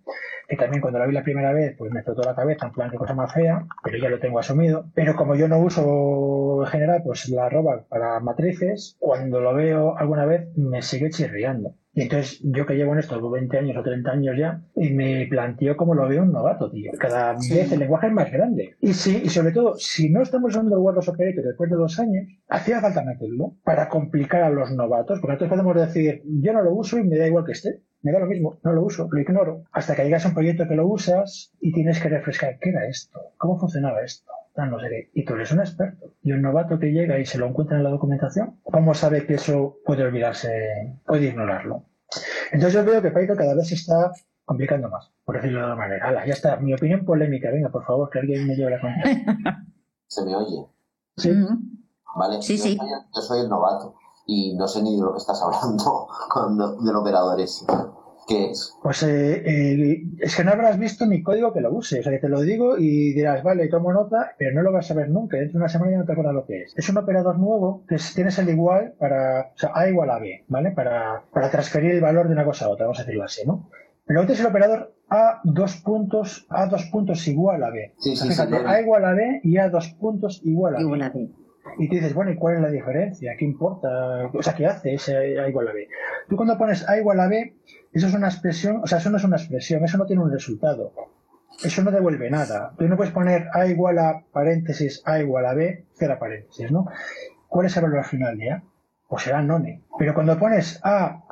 que también cuando la vi la primera vez, pues me explotó la cabeza, en plan, qué cosa más fea, pero ya lo tengo asumido. Pero como yo no uso en general, pues la arroba para matrices, cuando lo veo alguna vez me sigue chirriando. Y entonces yo que llevo en esto 20 años o 30 años ya, y me planteo como lo veo un novato, tío. Cada vez el lenguaje es más grande. Y sí, y sobre todo, si no estamos usando el Windows Operator después de dos años, hacía falta meterlo para complicar a los novatos, porque nosotros podemos decir, yo no lo uso y me da igual que esté. Me da lo mismo, no lo uso, lo ignoro. Hasta que llegas a un proyecto que lo usas y tienes que refrescar, ¿qué era esto? ¿Cómo funcionaba esto? No sé Y tú eres un experto. Y un novato que llega y se lo encuentra en la documentación, ¿cómo sabe que eso puede olvidarse, puede ignorarlo? Entonces yo veo que Python cada vez se está complicando más, por decirlo de alguna manera. ya está. Mi opinión polémica. Venga, por favor, que alguien me lleve la cuenta. ¿Se me oye? Sí. Vale. Sí, sí. yo soy el novato y no sé ni de lo que estás hablando con, del operador ese. ¿Qué es? Pues eh, eh, es que no habrás visto mi código que lo use. O sea, que te lo digo y dirás, vale, tomo nota, pero no lo vas a ver nunca. Dentro de una semana ya no te acuerdas lo que es. Es un operador nuevo que tienes el igual para, o sea, A igual a B, ¿vale? Para, para transferir el valor de una cosa a otra, vamos a decirlo así, ¿no? Pero es el operador A dos puntos, A dos puntos igual a B. Sí, sí, fíjate, A igual a B y A dos puntos igual a B. Igual a B. Y tú dices, bueno, ¿y cuál es la diferencia? ¿Qué importa? O sea, ¿qué hace ese A igual a B? Tú cuando pones A igual a B, eso es una expresión, o sea, eso no es una expresión, eso no tiene un resultado. Eso no devuelve nada. Tú no puedes poner A igual a paréntesis A igual a B, cierra paréntesis, ¿no? ¿Cuál es el valor final de A? Pues será none. Pero cuando pones A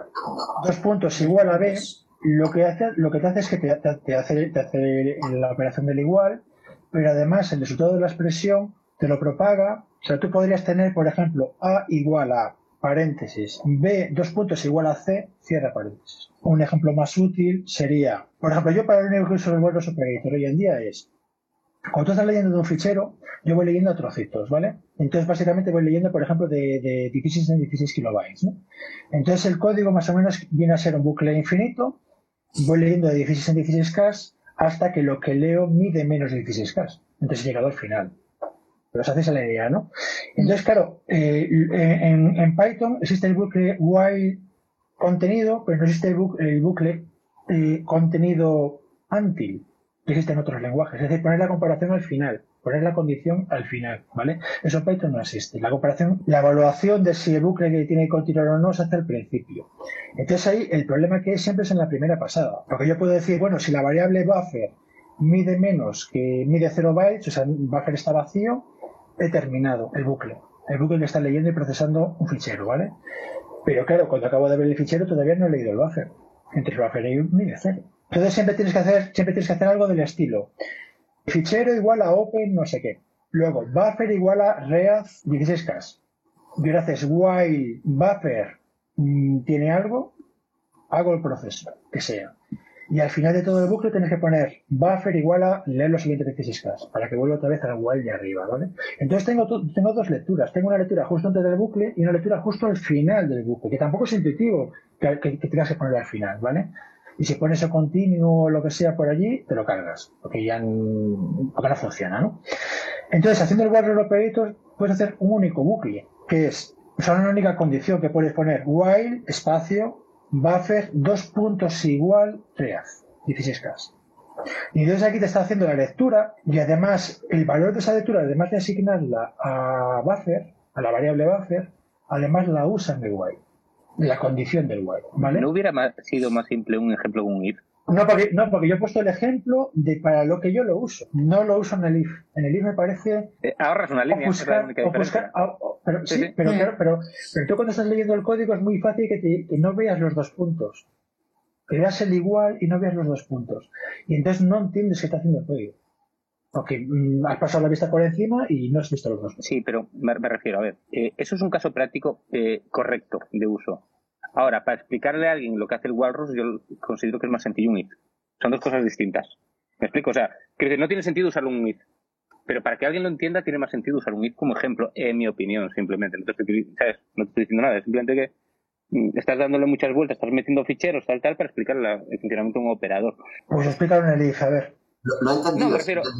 dos puntos igual a B, lo que hace, lo que te hace es que te, te, hace, te hace la operación del igual, pero además el resultado de la expresión te lo propaga. O sea, tú podrías tener, por ejemplo, A igual a paréntesis, B, dos puntos igual a C, cierra paréntesis. Un ejemplo más útil sería, por ejemplo, yo para el único que uso el Word Operator hoy en día es, cuando tú estás leyendo de un fichero, yo voy leyendo a trocitos, ¿vale? Entonces, básicamente voy leyendo, por ejemplo, de, de 16 en 16 kilobytes, ¿no? Entonces, el código más o menos viene a ser un bucle infinito, voy leyendo de 16 en 16K hasta que lo que leo mide menos de 16K. Entonces, he llegado al final. Pero os hacéis la idea, ¿no? Entonces, claro, eh, en, Python existe el bucle while contenido, pero no existe el bucle, eh, contenido until, que existe en otros lenguajes. Es decir, poner la comparación al final, poner la condición al final, ¿vale? Eso en Python no existe. La comparación, la evaluación de si el bucle que tiene que continuar o no se hace al principio. Entonces ahí el problema que hay siempre es en la primera pasada. Porque yo puedo decir, bueno, si la variable buffer mide menos que mide 0 bytes, o sea, buffer está vacío, he terminado el bucle. El bucle que está leyendo y procesando un fichero, ¿vale? Pero claro, cuando acabo de ver el fichero todavía no he leído el buffer. Entre el buffer y de cero. Entonces siempre tienes que hacer, siempre tienes que hacer algo del estilo. Fichero igual a open no sé qué. Luego, buffer igual a read 16K. Y ahora haces while buffer mm, tiene algo, hago el proceso, que sea. Y al final de todo el bucle tienes que poner buffer igual a leer los siguientes 16K para que vuelva otra vez al while de arriba, ¿vale? Entonces tengo, tengo dos lecturas. Tengo una lectura justo antes del bucle y una lectura justo al final del bucle, que tampoco es intuitivo que, tengas que poner al final, ¿vale? Y si pones el continuo o lo que sea por allí, te lo cargas, porque ya no funciona, ¿no? Entonces, haciendo el while operator, puedes hacer un único bucle, que es, o sea, una única condición que puedes poner while, espacio, buffer, dos puntos igual, read, 16K. Y entonces aquí te está haciendo la lectura y además el valor de esa lectura, además de asignarla a buffer, a la variable buffer, además la usa en el while, la condición del while, ¿vale? ¿No hubiera sido más simple un ejemplo con un if? No porque, no, porque yo he puesto el ejemplo de para lo que yo lo uso. No lo uso en el if. En el if me parece. Eh, ahorras una línea. pero, sí, pero, claro, pero, pero, tú cuando estás leyendo el código es muy fácil que, que no veas los dos puntos. Que veas el igual y no veas los dos puntos. Y entonces no entiendes qué está haciendo el código. Porque mm, has pasado la vista por encima y no has visto los dos. Puntos. Sí, pero me, refiero, a ver, eh, eso es un caso práctico eh, correcto de uso. Ahora, para explicarle a alguien lo que hace el Walrus, yo considero que es más sencillo un if. Son dos cosas distintas. ¿Me explico? O sea, que no tiene sentido usar un if. Pero para que alguien lo entienda, tiene más sentido usar un if como ejemplo, en mi opinión, simplemente. No te estoy, No estoy diciendo nada, es simplemente que mm, estás dándole muchas vueltas, estás metiendo ficheros, tal, tal, para explicar el funcionamiento de un operador. Pues explícalo en el if, a ver. Lo, he entendido.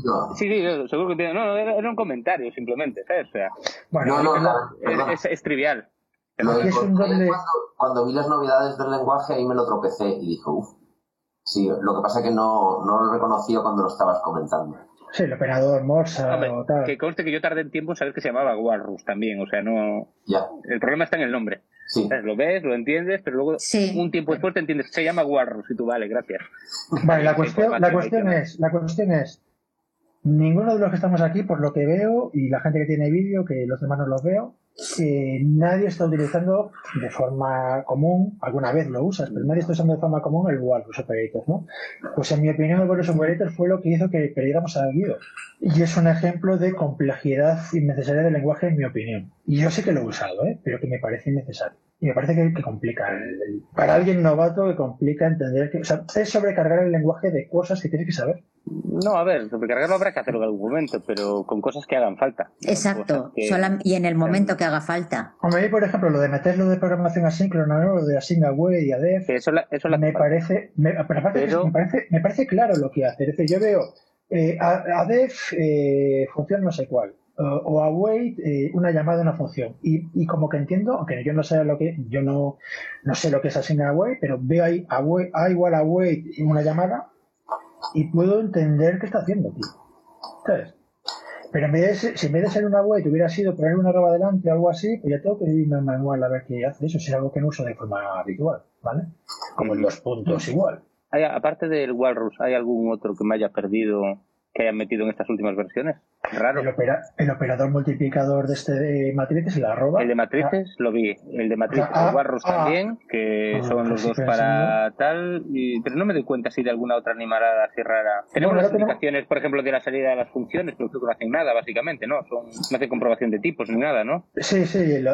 No, Sí, sí, seguro que entiendo. No, no, era, un comentario simplemente, ¿sabes? O sea, bueno, no, no, es, trivial cuando, vi las novedades del lenguaje ahí me lo tropecé y dije, uff. Sí, lo que pasa es que no, no lo reconocido cuando lo estabas comentando. Sí, el operador Morsa o tal. Que conste que yo tardé en tiempo en saber que se llamaba Walrus también, o sea, no... Ya. El problema está en el nombre. Sí. Lo ves, lo entiendes, pero luego un tiempo después te entiendes, se llama Walrus y tú, vale, gracias. Vale, la cuestión, la cuestión es, la cuestión es, ninguno de los que estamos aquí, por lo que veo, y la gente que tiene vídeo, que los demás no los veo, que nadie está utilizando de forma común, alguna vez lo usas, pero nadie está usando de forma común el Walrus Operators, ¿no? Pues en mi opinión el Walrus Operators fue lo que hizo que perdiéramos a Guido. Y es un ejemplo de complejidad innecesaria del lenguaje en mi opinión. Y yo sé que lo he usado, ¿eh? pero que me parece innecesario. Y me parece que, que complica. para alguien novato que complica entender que... O sea, es sobrecargar el lenguaje de cosas que tienes que saber. No, a ver, sobrecargarlo habrá que hacerlo en algún momento, pero con cosas que hagan falta. Exacto, y en el momento que haga falta. Hombre, por ejemplo, lo de meterlo de programación asíncrona, ¿no? lo de async away y adef, eso eso me, parece, me, me, parece, me parece claro lo que hace. Es decir, yo veo eh, adef eh, función no sé cuál o await eh, una llamada una función. Y, y, como que entiendo aunque yo no sé lo que yo no, no sé lo que es async await pero veo ahí await, a igual await una llamada y puedo entender qué está haciendo tío. ¿sabes? pero en vez de ser, si en vez de ser una await hubiera sido poner una arroba adelante o algo así pues ya tengo que irme al manual a ver qué hace eso si es algo que no uso de forma habitual ¿vale? como en los puntos igual. Hay, aparte del Walrus ¿hay algún otro que me haya perdido que hayan metido en estas últimas versiones. Raro. El, operador multiplicador de este de matrices, el arroba. El de matrices ah. lo vi. El de matrices, ah, barros ah. también, que ah, son los dos para tal. pero no me doy cuenta si de alguna otra animarada así rara. Tenemos las indicaciones, por ejemplo, de la salida de las funciones, pero creo que no hacen nada, básicamente, ¿no? Son, no hacen comprobación de tipos ni nada, ¿no? Sí, sí, el,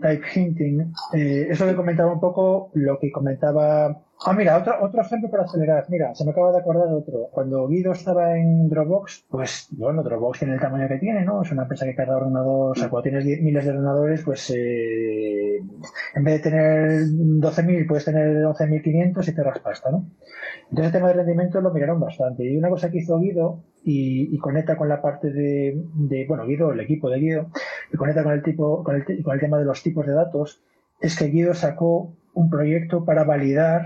type, hinting. Eh, eso que comentaba un poco lo que comentaba Ah, mira, otro, otro ejemplo para acelerar. Mira, se me acaba de acordar otro. Cuando Guido estaba en Dropbox, pues bueno, Dropbox tiene el tamaño que tiene, ¿no? Es una empresa que cada ordenador, o sea, cuando tienes miles de ordenadores, pues eh, en vez de tener 12.000, puedes tener 11.500 y te raspasta, ¿no? Entonces el tema de rendimiento lo miraron bastante. Y una cosa que hizo Guido, y, conecta con la parte de, de, bueno, Guido, el equipo de Guido, y conecta con el tipo, con el, con el tema de los tipos de datos, es que Guido sacó un proyecto para validar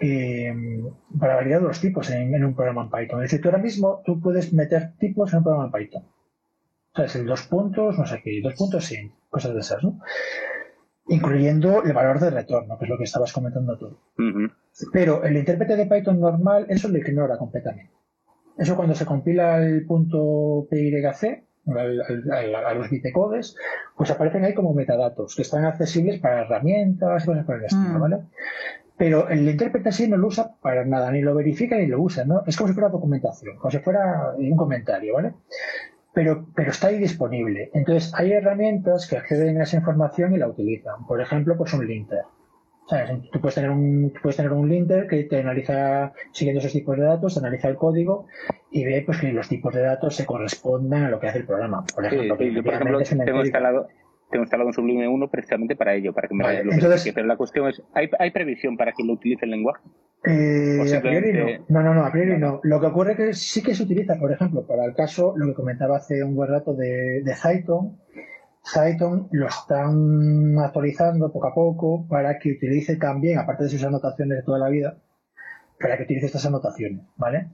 eh, para validar los tipos en, un programa en Python. Es decir, tú ahora mismo tú puedes meter tipos en un programa en Python. O sea, es el dos puntos, no sé qué, dos puntos sí, cosas de esas, ¿no? Incluyendo el valor de retorno, que es lo que estabas comentando tú. Pero el intérprete de Python normal, eso lo ignora completamente. Eso cuando se compila el punto PYC, a, los bitecodes, pues aparecen ahí como metadatos que están accesibles para herramientas y cosas por el estilo, mm. ¿vale? Pero el intérprete así no lo usa para nada, ni lo verifica ni lo usa, ¿no? Es como si fuera documentación, como si fuera un comentario, ¿vale? Pero, pero está ahí disponible. Entonces, hay herramientas que acceden a esa información y la utilizan. Por ejemplo, pues un linter. Tú puedes tener un, puedes tener un linter que te analiza, siguiendo esos tipos de datos, te analiza el código y ve pues que los tipos de datos se correspondan a lo que hace el programa. Por ejemplo, por ejemplo tengo instalado, tengo instalado un Sublime 1 precisamente para ello, para que me vaya lo entonces, Pero la cuestión es, ¿hay, ¿hay previsión para que lo utilice el lenguaje? Eh, a priori no. No, no, no, a priori no. Lo que ocurre es que sí que se utiliza, por ejemplo, para el caso, lo que comentaba hace un buen rato de, de Python lo están actualizando poco a poco para que utilice también, aparte de sus anotaciones de toda la vida, para que utilice estas anotaciones, ¿vale?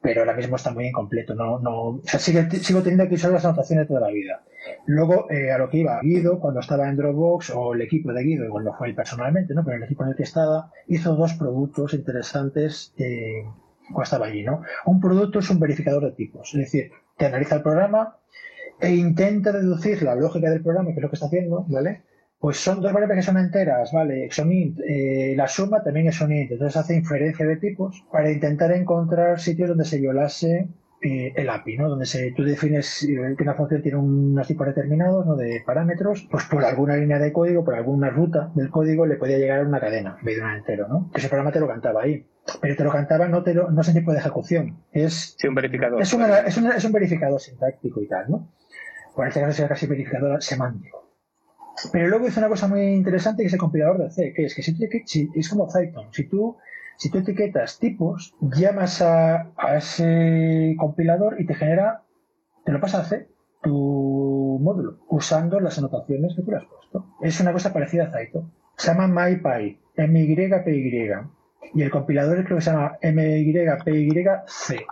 Pero ahora mismo está muy incompleto, no, no, o sea, sigo teniendo que usar las anotaciones de toda la vida. Luego, eh, a lo que iba, Guido, cuando estaba en Dropbox, o el equipo de Guido, igual no fue él personalmente, ¿no? Pero el equipo en el que estaba, hizo dos productos interesantes eh, cuando estaba allí, ¿no? Un producto es un verificador de tipos, es decir, te analiza el programa e intenta deducir la lógica del programa, que es lo que está haciendo, ¿vale? Pues son dos variables que son enteras, ¿vale? Son int, eh, la suma también es un int, entonces hace inferencia de tipos para intentar encontrar sitios donde se violase eh, el API, ¿no? Donde se, tú defines eh, que una función tiene unos tipos determinados, ¿no? De parámetros, pues por alguna línea de código, por alguna ruta del código le podía llegar a una cadena, en vez de un entero, ¿no? Ese programa te lo cantaba ahí. Pero te lo cantaba no, te lo, no es un tipo de ejecución. Es, un verificador. Es, es, un verificador sintáctico y tal, ¿no? Por en este caso sería casi verificador semántico. Pero luego hizo una cosa muy interesante que es el compilador de C, que es que si, si es como Python, si tú si tú etiquetas tipos, llamas a, ese compilador y te genera, te lo pasa a C, tu módulo, usando las anotaciones que tú le has puesto. Es una cosa parecida a Zaito. Se llama MyPy, MYPY. Y el compilador creo que se llama MYPYC,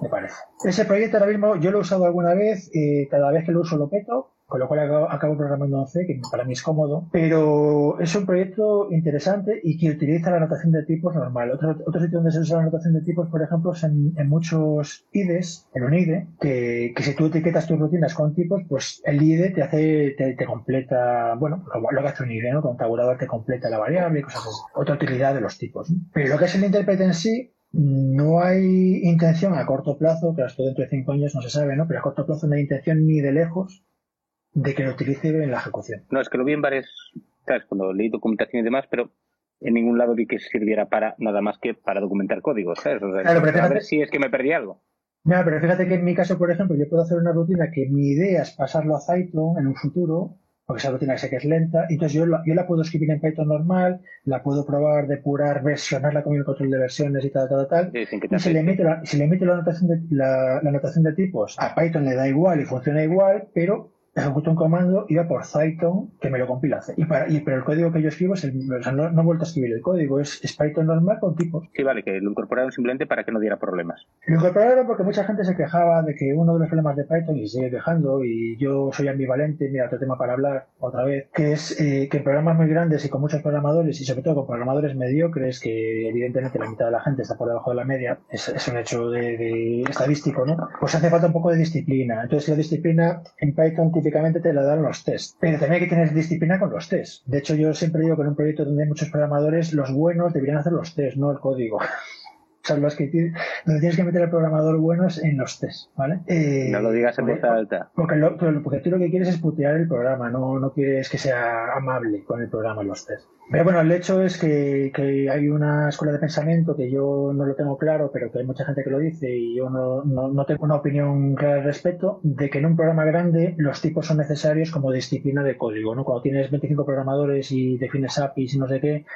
me parece. Ese proyecto ahora mismo yo lo he usado alguna vez, y cada vez que lo uso lo peto, con lo cual acabo, programando en C, que para mí es cómodo, pero es un proyecto interesante y que utiliza la notación de tipos normal. Otro, otro sitio donde se usa la notación de tipos, por ejemplo, es en, muchos IDEs, en un IDE, que, que, si tú etiquetas tus rutinas con tipos, pues el IDE te hace, te, completa, bueno, lo, que hace un IDE, ¿no? Con tabulador te completa la variable y cosas así. Otra utilidad de los tipos. Pero lo que es el intérprete en sí, no hay intención a corto plazo, que esto dentro de cinco años no se sabe, ¿no? Pero a corto plazo no hay intención ni de lejos de que lo utilice en la ejecución. No, es que lo vi en varias, ¿sabes? Cuando leí documentación y demás, pero en ningún lado vi que sirviera para nada más que para documentar códigos, ¿sabes? claro, pero a ver si es que me perdí algo. No, pero fíjate que en mi caso, por ejemplo, yo puedo hacer una rutina que mi idea es pasarlo a Python en un futuro, porque esa rutina sé que es lenta, y entonces yo la, yo la puedo escribir en Python normal, la puedo probar, depurar, versionarla con el control de versiones y tal, tal, tal. y si le, meto la, si le meto la anotación, de, la, la anotación de tipos, a Python le da igual y funciona igual, pero ejecuto un comando y va por Python que me lo compila. Y para, y, pero el código que yo escribo es el, o sea, no, no he vuelto a escribir el código, es, Python normal con tipos. Sí, vale, que lo incorporaron simplemente para que no diera problemas. Lo incorporaron porque mucha gente se quejaba de que uno de los problemas de Python, y se sigue quejando, y yo soy ambivalente, mira, otro tema para hablar otra vez, que es eh, que en programas muy grandes y con muchos programadores, y sobre todo con programadores mediocres, que evidentemente la mitad de la gente está por debajo de la media, es, es un hecho de, estadístico, ¿no? Pues hace falta un poco de disciplina. Entonces la disciplina en Python típicamente te la dan los tests. Pero también hay que tener disciplina con los tests. De hecho, yo siempre digo que en un proyecto donde hay muchos programadores, los buenos deberían hacer los tests, no el código. los que donde tienes que meter al programador buenos en los tests, ¿vale? Eh, no lo digas en voz alta. Porque, porque, tú lo que quieres es putear el programa, no, no quieres que sea amable con el programa en los tests. Pero bueno, el hecho es que, que, hay una escuela de pensamiento que yo no lo tengo claro, pero que hay mucha gente que lo dice y yo no, no, no tengo una opinión clara al respecto, de que en un programa grande los tipos son necesarios como disciplina de código, ¿no? Cuando tienes 25 programadores y defines APIs y no sé qué,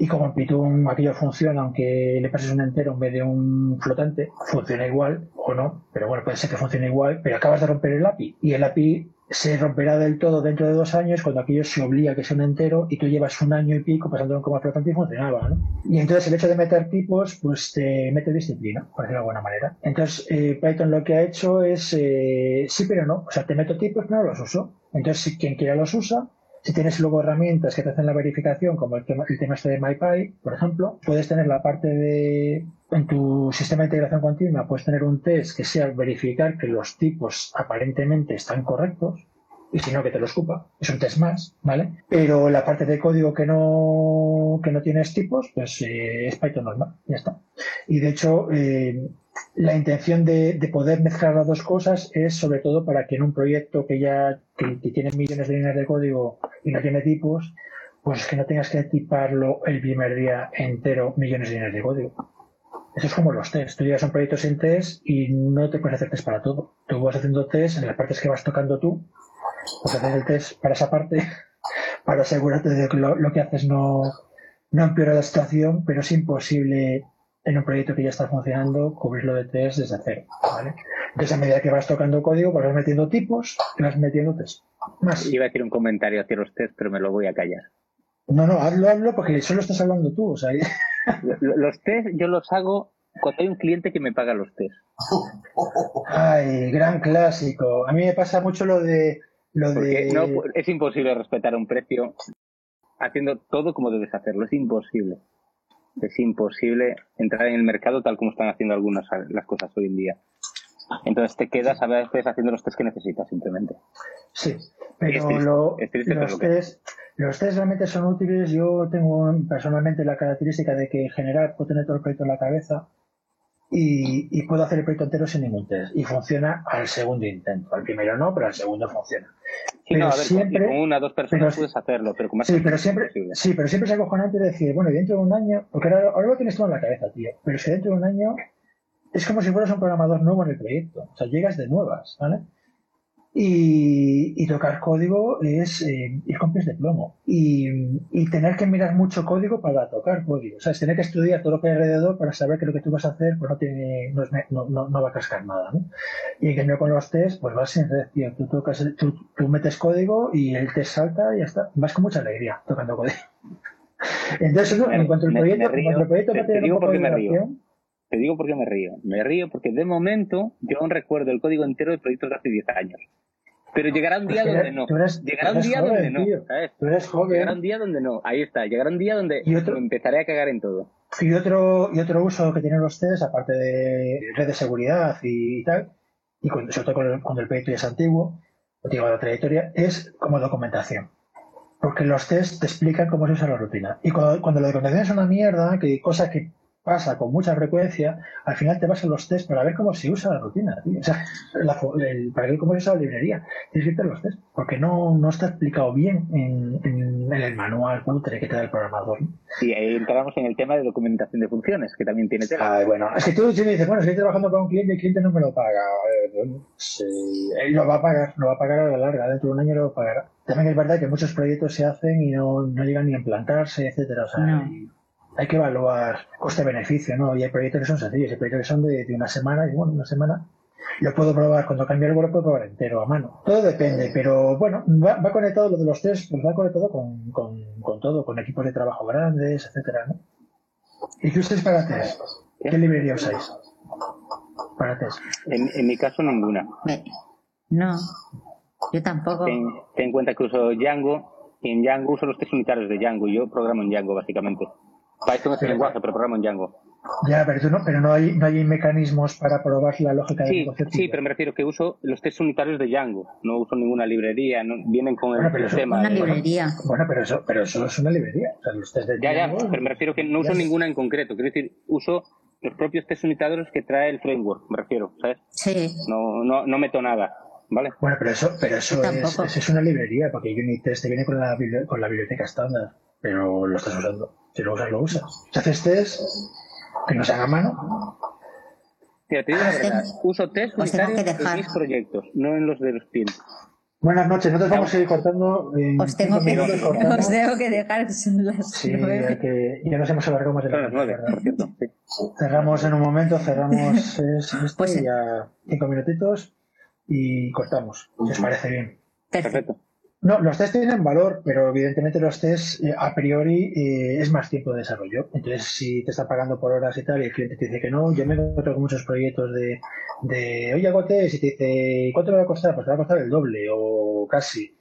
y como en Python aquello funciona, aunque le pases un entero en vez de un flotante, funciona igual o no, pero bueno, puede ser que funcione igual, pero acabas de romper el API y el API se romperá del todo dentro de dos años cuando aquello se obliga a que sea un entero y tú llevas un año y pico pasándolo como flotante y funcionaba, ¿no? Y entonces el hecho de meter tipos, pues te mete disciplina, por decirlo de alguna manera. Entonces eh, Python lo que ha hecho es, eh, sí pero no, o sea, te meto tipos pero no los uso. Entonces si quien quiera los usa, si tienes luego herramientas que te hacen la verificación, como el tema, el tema este de MyPy, por ejemplo, puedes tener la parte de, en tu sistema de integración continua, puedes tener un test que sea verificar que los tipos aparentemente están correctos, y si no, que te los ocupa. Es un test más, ¿vale? Pero la parte de código que no, que no tienes tipos, pues eh, es Python normal, ya está. Y de hecho, eh, la intención de, poder mezclar las dos cosas es sobre todo para que en un proyecto que ya que, tiene millones de líneas de código y no tiene tipos, pues que no tengas que tiparlo el primer día entero millones de líneas de código. Eso es como los tests. Tú llegas a un proyecto sin test y no te puedes hacer test para todo. Tú vas haciendo test en las partes que vas tocando tú, pues haces el test para esa parte para asegurarte de que lo, lo que haces no, no empeora la situación, pero es imposible en un proyecto que ya está funcionando, cubrirlo de test desde cero, ¿vale? Entonces, a medida que vas tocando código, vas metiendo tipos y vas metiendo test. Más. Iba a decir un comentario hacia los test, pero me lo voy a callar. No, no, hazlo, hazlo, porque solo estás hablando tú, o sea... Los test yo los hago cuando hay un cliente que me paga los test. Ay, gran clásico. A mí me pasa mucho lo de... Lo de... No, es imposible respetar un precio haciendo todo como debes hacerlo, es imposible es imposible entrar en el mercado tal como están haciendo algunas las cosas hoy en día. Entonces te quedas a veces haciendo los test que necesitas simplemente. Sí, pero los, test, los test realmente son útiles. Yo tengo personalmente la característica de que en general puedo tener todo el proyecto en la cabeza y, puedo hacer el proyecto entero sin ningún test. Y funciona al segundo intento. Al primero no, pero al segundo funciona. pero siempre, con una o dos personas puedes hacerlo, pero con más sí, pero siempre, sí, pero siempre es acojonante decir, bueno, dentro de un año, porque ahora, ahora lo tienes todo en la cabeza, tío, pero es que dentro de un año es como si fueras un programador nuevo en el proyecto. O sea, llegas de nuevas, ¿vale? Y, tocar código es eh, ir con pies de plomo. Y, tener que mirar mucho código para tocar código. O sea, es tener que estudiar todo lo que hay alrededor para saber que lo que tú vas a hacer pues no, tiene, no, no, no, va a cascar nada. ¿no? Y en cambio con los test, pues vas sin red, tío. Tú, tocas, tú, tú, metes código y el test salta y ya está. Vas con mucha alegría tocando código. Entonces, en cuanto al proyecto, en cuanto el proyecto te, te, digo porque me río. Te digo por qué me río. Me río porque de momento yo aún recuerdo el código entero del proyecto de hace 10 años. Pero llegará un día donde no. llegará un día donde no. Tú eres joven. Llegará un día donde no. Ahí está. Llegará un día donde empezaré a cagar en todo. Y otro, y otro uso que tienen ustedes, aparte de red de seguridad y, tal, y sobre todo cuando el, proyecto ya es antiguo, digo la trayectoria, es como documentación. Porque los test te explican cómo se usa la rutina. Y cuando, cuando la documentación es una mierda, que cosa que pasa con mucha frecuencia, al final te vas a los test para ver cómo se usa la rutina, O sea, para ver cómo se usa la librería. Tienes que ir a los test, porque no, no está explicado bien en, en, el manual cutre que te da el programador. Y ahí entramos en el tema de documentación de funciones, que también tiene tela. bueno, es que tú si me dices, bueno, estoy trabajando para un cliente y el cliente no me lo paga. él lo va a pagar, lo va a pagar a la larga, dentro de un año lo pagará. También es verdad que muchos proyectos se hacen y no, no llegan ni a implantarse, etcétera. O sea, hay que evaluar coste-beneficio, ¿no? Y hay proyectos que son sencillos, hay proyectos que son de, una semana, y bueno, una semana Lo puedo probar, cuando cambie algo lo puedo probar entero a mano. Todo depende, pero bueno, va, conectado lo de los test, pues va conectado con, con, todo, con equipos de trabajo grandes, etcétera, ¿no? ¿Y qué ustedes para test? ¿Qué librería usáis? Para test. En, en mi caso, ninguna. No, yo tampoco. Ten, ten, en cuenta que uso Django, y en Django uso los test unitarios de Django, y yo programo en Django, básicamente. Python es el lenguaje, pero programo en Django. Ya, pero, no, pero no, hay, no hay mecanismos para probar la lógica sí, de Sí, pero me refiero que uso los test unitarios de Django. No uso ninguna librería, no, vienen con el sistema. Una librería. Bueno, pero eso, pero eso es una librería. O sea, los test de ya, ya, pero me refiero que no uso ninguna en concreto. Quiero decir, uso los propios test unitarios que trae el framework, me refiero, ¿sabes? Sí. No, no, no meto nada. ¿Vale? Bueno, pero eso, pero eso es, es, una librería, porque Unit Test viene con la, con la biblioteca estándar, pero lo estás usando. Si lo usas, lo usas. Si haces test, que no se haga a mano. Mira, te digo la verdad, uso test unitarios en mis proyectos, no en los de los clientes. Buenas noches, nosotros vamos a ir cortando. os, tengo que, os tengo que dejar, son las sí, Que, ya nos hemos alargado más de las nueve, por cierto. Cerramos en un momento, cerramos esto pues, ya cinco minutitos y cortamos, si os parece bien. Perfecto. No, los test tienen valor, pero evidentemente los test eh, a priori eh, es más tiempo de desarrollo. Entonces, si te están pagando por horas y tal, y el cliente te dice que no, yo me encuentro con muchos proyectos de, de oye, hago test, y te dice, ¿cuánto me va a costar? Pues te va a costar el doble o casi.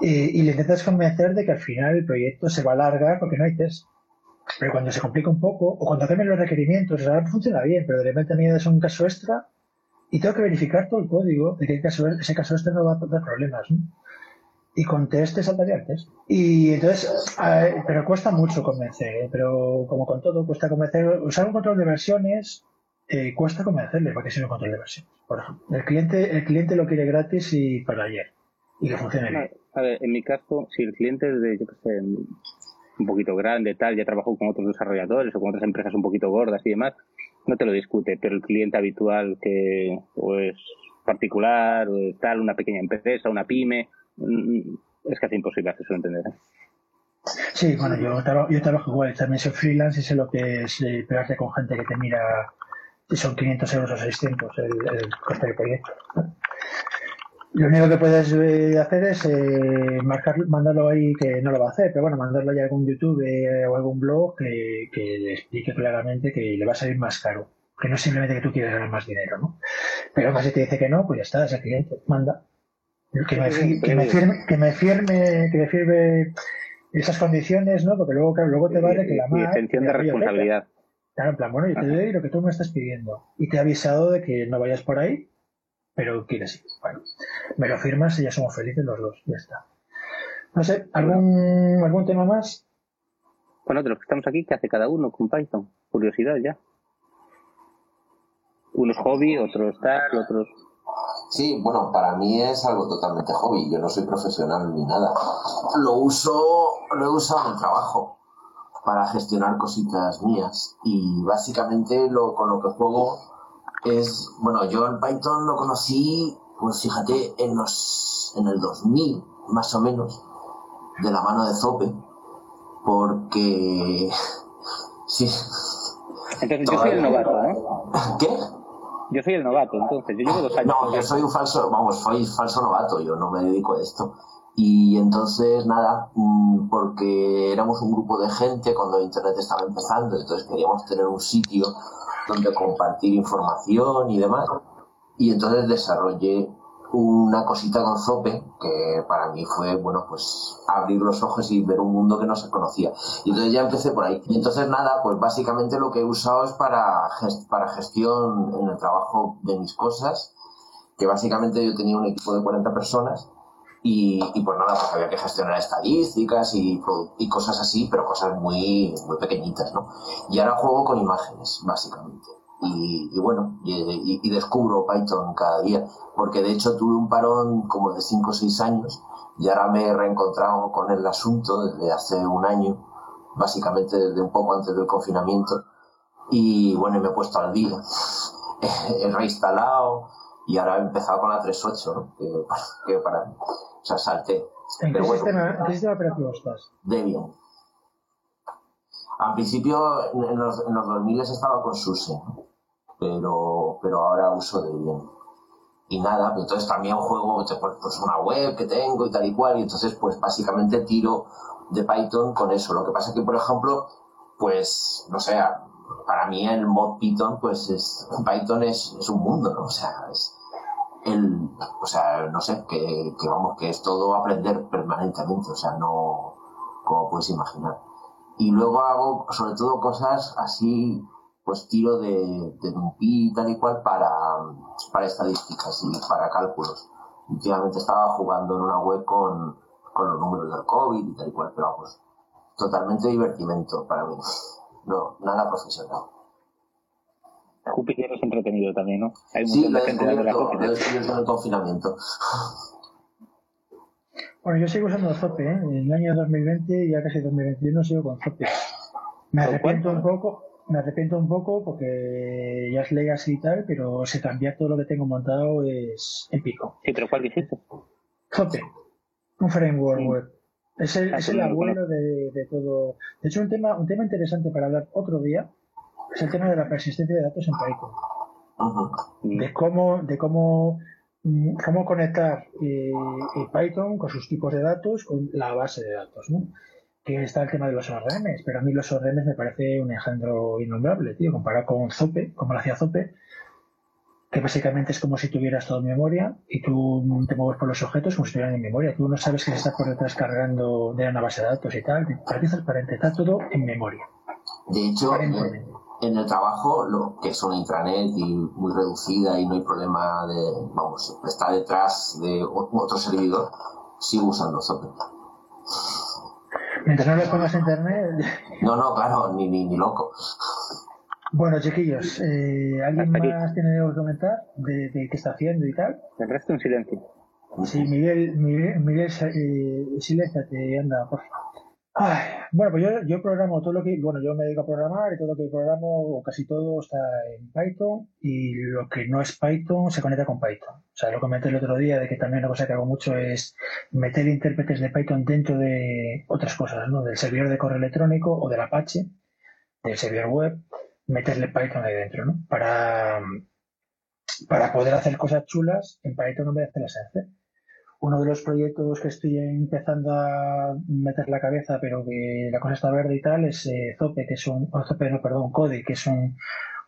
y le intentas convencer de que al final el proyecto se va a alargar porque no hay test. Pero cuando se complica un poco, o cuando cambian los requerimientos, ahora funciona bien, pero de repente añades un caso extra y tengo que verificar todo el código de que ese caso extra no va a dar problemas. ¿no? Y con test te. Y entonces, pero cuesta mucho convencer, ¿eh? pero como con todo, cuesta convencer. Usar un control de versiones eh, cuesta convencerle para que sea un control de versiones. Por ejemplo, el cliente, el cliente lo quiere gratis y para ayer. Y le funciona bien. A ver, en mi caso, si el cliente es de, yo qué sé, un poquito grande, tal, ya trabajó con otros desarrolladores o con otras empresas un poquito gordas y demás, no te lo discute, pero el cliente habitual que o es particular o tal, una pequeña empresa, una pyme, es casi imposible hacerlo entender. ¿eh? Sí, bueno, yo trabajo, yo trabajo igual, también soy freelance y sé lo que es eh, pegarte con gente que te mira si son 500 euros o 600 el, el coste del proyecto. Lo único que puedes eh, hacer es eh, marcar, mandarlo ahí, que no lo va a hacer, pero bueno, mandarlo ahí a algún YouTube o algún blog que, que, le explique claramente que le va a salir más caro. Que no es simplemente que tú quieres ganar más dinero, ¿no? Pero más si te dice que no, pues ya está, ese cliente, manda. Que me, que me, firme, que me firme, que me firme esas condiciones, ¿no? Porque luego, claro, luego te vale que la más. extensión de responsabilidad. Claro, en plan, bueno, yo te doy lo que tú me estás pidiendo. Y te he avisado de que no vayas por ahí, pero quieres ir. Bueno, me lo firmas y ya somos felices los dos. Ya está. No sé, ¿algún, algún tema más? Bueno, de los que estamos aquí, ¿qué hace cada uno con Python? Curiosidad ya. Unos hobby, otros tal, otros. Sí, bueno, para mí es algo totalmente hobby. Yo no soy profesional ni nada. Lo uso, lo he usado en el trabajo para gestionar cositas mías. Y básicamente lo, con lo que juego es, bueno, yo el Python lo conocí, pues fíjate, en los, en el 2000, más o menos, de la mano de Zope, porque, sí. Entonces yo soy el novato, ¿no? ¿Qué? Yo soy el novato, entonces, yo llevo dos años. No, yo soy un falso, vamos, soy falso novato, yo no me dedico a esto. Y entonces, nada, mm, porque éramos un grupo de gente cuando Internet estaba empezando, entonces queríamos tener un sitio donde compartir información y demás. Y entonces desarrollé una cosita con Zope que para mí fue, bueno, pues abrir los ojos y ver un mundo que no se conocía. Y entonces ya empecé por ahí. Y entonces nada, pues básicamente lo que he usado es para, para gestión en el trabajo de mis cosas, que básicamente yo tenía un equipo de 40 personas y, y pues nada, pues había que gestionar estadísticas y, y cosas así, pero cosas muy, muy pequeñitas, ¿no? Y ahora juego con imágenes, básicamente y, bueno, y, descubro Python cada día, porque de hecho tuve un parón como de 5 o 6 años y ahora me he reencontrado con el asunto desde hace un año, básicamente desde un poco antes del confinamiento, y bueno, me he puesto al día, he reinstalado y ahora he empezado con la 3.8, ¿no? que, que, para, o sea, salté. ¿En qué, sistema, ¿en qué sistema operativo estás? Debian. Al principio, en los, en los 2000 estaba con SUSE, pero, pero ahora uso de bien. Y nada, pues entonces también juego pues una web que tengo y tal y cual, y entonces pues básicamente tiro de Python con eso. Lo que pasa es que, por ejemplo, pues, no sé, para mí el mod Python, pues es, Python es, un mundo, ¿no? O sea, es el, o sea, no sé, que vamos, que es todo aprender permanentemente, o sea, no, como puedes imaginar. Y luego hago sobre todo cosas así, pues tiro de, de NumPy y tal y cual para, para estadísticas y para cálculos. Últimamente estaba jugando en una web con, con los números del COVID y tal y cual, pero vamos, totalmente divertimento para mí. No, nada profesional. Júpiter es entretenido también, ¿no? Hay sí, lo he descubierto, lo en el confinamiento. Bueno, yo sigo usando Zope, ¿eh? En el año 2020 y ya casi 2021 sigo con Zope. Me arrepiento un poco, me arrepiento un poco porque ya es legacy y tal, pero si cambiar todo lo que tengo montado es épico. Sí, pero ¿cuál dijiste? Zope, un framework web. Es el, es el abuelo de, de, todo. De hecho, un tema, un tema interesante para hablar otro día es el tema de la persistencia de datos en Python. De cómo, de cómo Mm, cómo conectar eh, Python con sus tipos de datos con la base de datos, ¿no? Que está el tema de los ORMs, pero a mí los ORMs me parece un engendro innombrable, tío, comparado con Zope, como lo hacía Zope, que básicamente es como si tuvieras todo en memoria y tú te mueves por los objetos como si estuvieran en memoria. Tú no sabes que se está por detrás cargando de una base de datos y tal. Para ti transparente, está todo en memoria. De hecho, en el trabajo, lo que es una intranet y muy reducida y no hay problema de, vamos, está detrás de otro servidor, sigo usando Zope. Mientras no le pongas internet. No, no, claro, ni, ni, ni loco. Bueno, chiquillos, eh, ¿alguien más tiene algo que comentar de, de, qué está haciendo y tal? El resto en silencio. Sí, Miguel, Miguel, Miguel eh, silénciate, anda, por favor bueno, pues yo, yo, programo todo lo que, bueno, yo me dedico a programar y todo lo que programo, o casi todo, está en Python y lo que no es Python se conecta con Python. O sea, lo comenté el otro día de que también una cosa que hago mucho es meter intérpretes de Python dentro de otras cosas, ¿no? Del servidor de correo electrónico o del Apache, del servidor web, meterle Python ahí dentro, ¿no? Para, para poder hacer cosas chulas en Python en vez de hacerlas en C uno de los proyectos que estoy empezando a meter la cabeza, pero que la cosa está verde y tal, es eh, Zope, que es un, Zope, no, perdón, Code, que es un,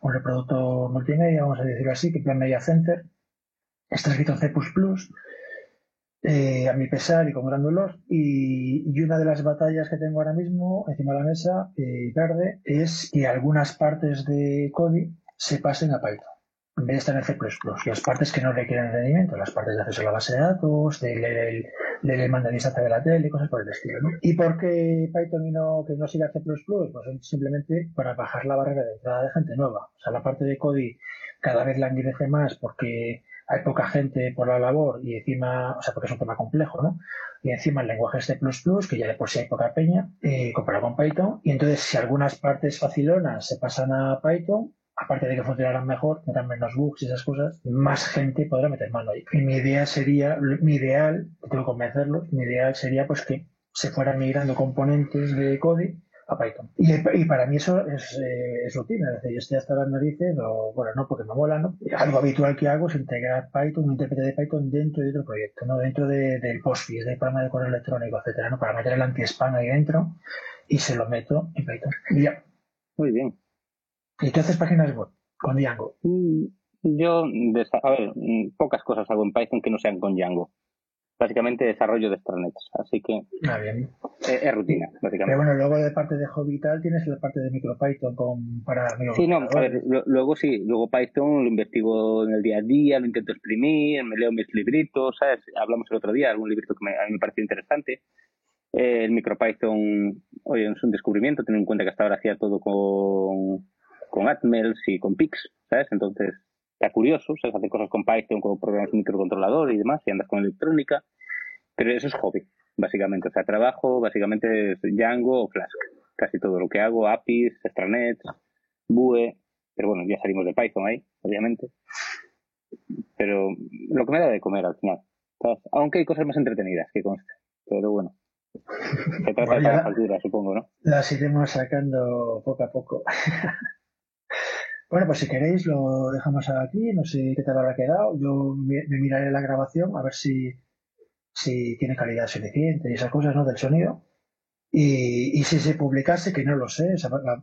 un reproductor multimedia, vamos a decirlo así, que plan Media Center. Está escrito en C++, eh, a mi pesar y con gran dolor. Y, y, una de las batallas que tengo ahora mismo encima de la mesa, eh, verde, es que algunas partes de Code se pasen a Python en vez de estar en C++. Las partes que no requieren rendimiento, las partes de acceso a la base de datos, de leer el, de demanda de de la tele, cosas por el estilo. ¿no? ¿Y por qué Python y no, que no siga C++? Pues simplemente para bajar la barrera de entrada de gente nueva. O sea, la parte de Cody cada vez languidece más porque hay poca gente por la labor y encima, o sea, porque es un tema complejo, ¿no? Y encima el lenguaje es C++, que ya de por sí hay poca peña, eh, comparado con Python. Y entonces, si algunas partes facilonas se pasan a Python, aparte de que funcionaran mejor, tendrán menos bugs y esas cosas, más gente podrá meter mano ahí. Y mi idea sería, mi ideal, tengo que convencerlos, mi ideal sería pues que se fueran migrando componentes de Code a Python. Y, para mí eso es, eh, rutina, es decir, yo estoy hasta las narices, o bueno, no porque me mola, ¿no? Algo habitual que hago es integrar Python, un intérprete de Python dentro de otro proyecto, ¿no? Dentro de, del PostFix, del programa de correo electrónico, etcétera, ¿no? Para meter el anti-spam ahí dentro y se lo meto en Python. Ya. Muy bien. ¿Y tú haces páginas web con Django? Mm, yo, a ver, mm, pocas cosas hago en Python que no sean con Django. Básicamente desarrollo de extranets, así que ah, bien. Es, rutina, básicamente. Pero bueno, luego de parte de hobby y tal tienes la parte de MicroPython con, para Sí, no, a ver, luego sí, luego Python lo investigo en el día a día, lo intento exprimir, me leo mis libritos, ¿sabes? Hablamos el otro día, algún librito que a mí me pareció interesante. Eh, el MicroPython, oye, es un descubrimiento, teniendo en cuenta que hasta ahora hacía todo con con Atmels y con Pix, ¿sabes? Entonces, está curioso, ¿sabes? Hacer cosas con Python, con programas microcontrolador y demás, y andas con electrónica, pero eso es hobby, básicamente. O sea, trabajo básicamente es Django o Flask. Casi todo lo que hago, APIs, extranets, Vue, pero bueno, ya salimos de Python ahí, obviamente. Pero lo que me da de comer al final. Aunque hay cosas más entretenidas que conste. Pero bueno. Se trata de la altura, supongo, ¿no? Las iremos sacando poco a poco. Bueno, pues si queréis lo dejamos aquí, no sé qué tal habrá quedado. Yo me, miraré la grabación a ver si, si tiene calidad suficiente y esas cosas, ¿no? Del sonido. Y, si se publicase, que no lo sé,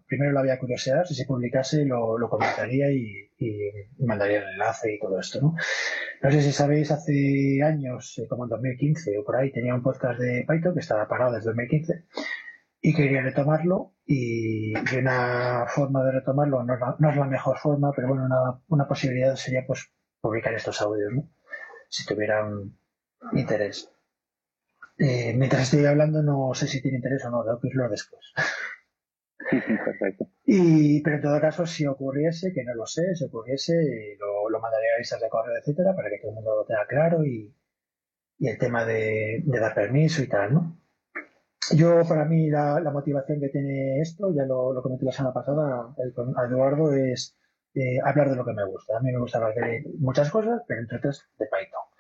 primero la había curiosidad, si se publicase lo, comentaría y, mandaría el enlace y todo esto, ¿no? No sé si sabéis, hace años, eh, como en 2015 o por ahí, tenía un podcast de Python que estaba parado desde 2015 y quería retomarlo y, una forma de retomarlo no es, la, mejor forma, pero bueno, una, una, posibilidad sería pues publicar estos audios, ¿no? Si tuvieran interés. Eh, mientras estoy hablando no sé si tiene interés o no, tengo que irlo después. Perfecto. Y, pero en todo caso, si ocurriese, que no lo sé, si ocurriese, lo, lo mandaré a listas de correo, etcétera, para que todo el mundo lo tenga claro y, y el tema de, de dar permiso y tal, ¿no? Yo, para mí, la, motivación que tiene esto, ya lo, comenté la semana pasada a Eduardo, es eh, hablar de lo que me gusta. A mí me gusta hablar de muchas cosas, pero entre otras de Python.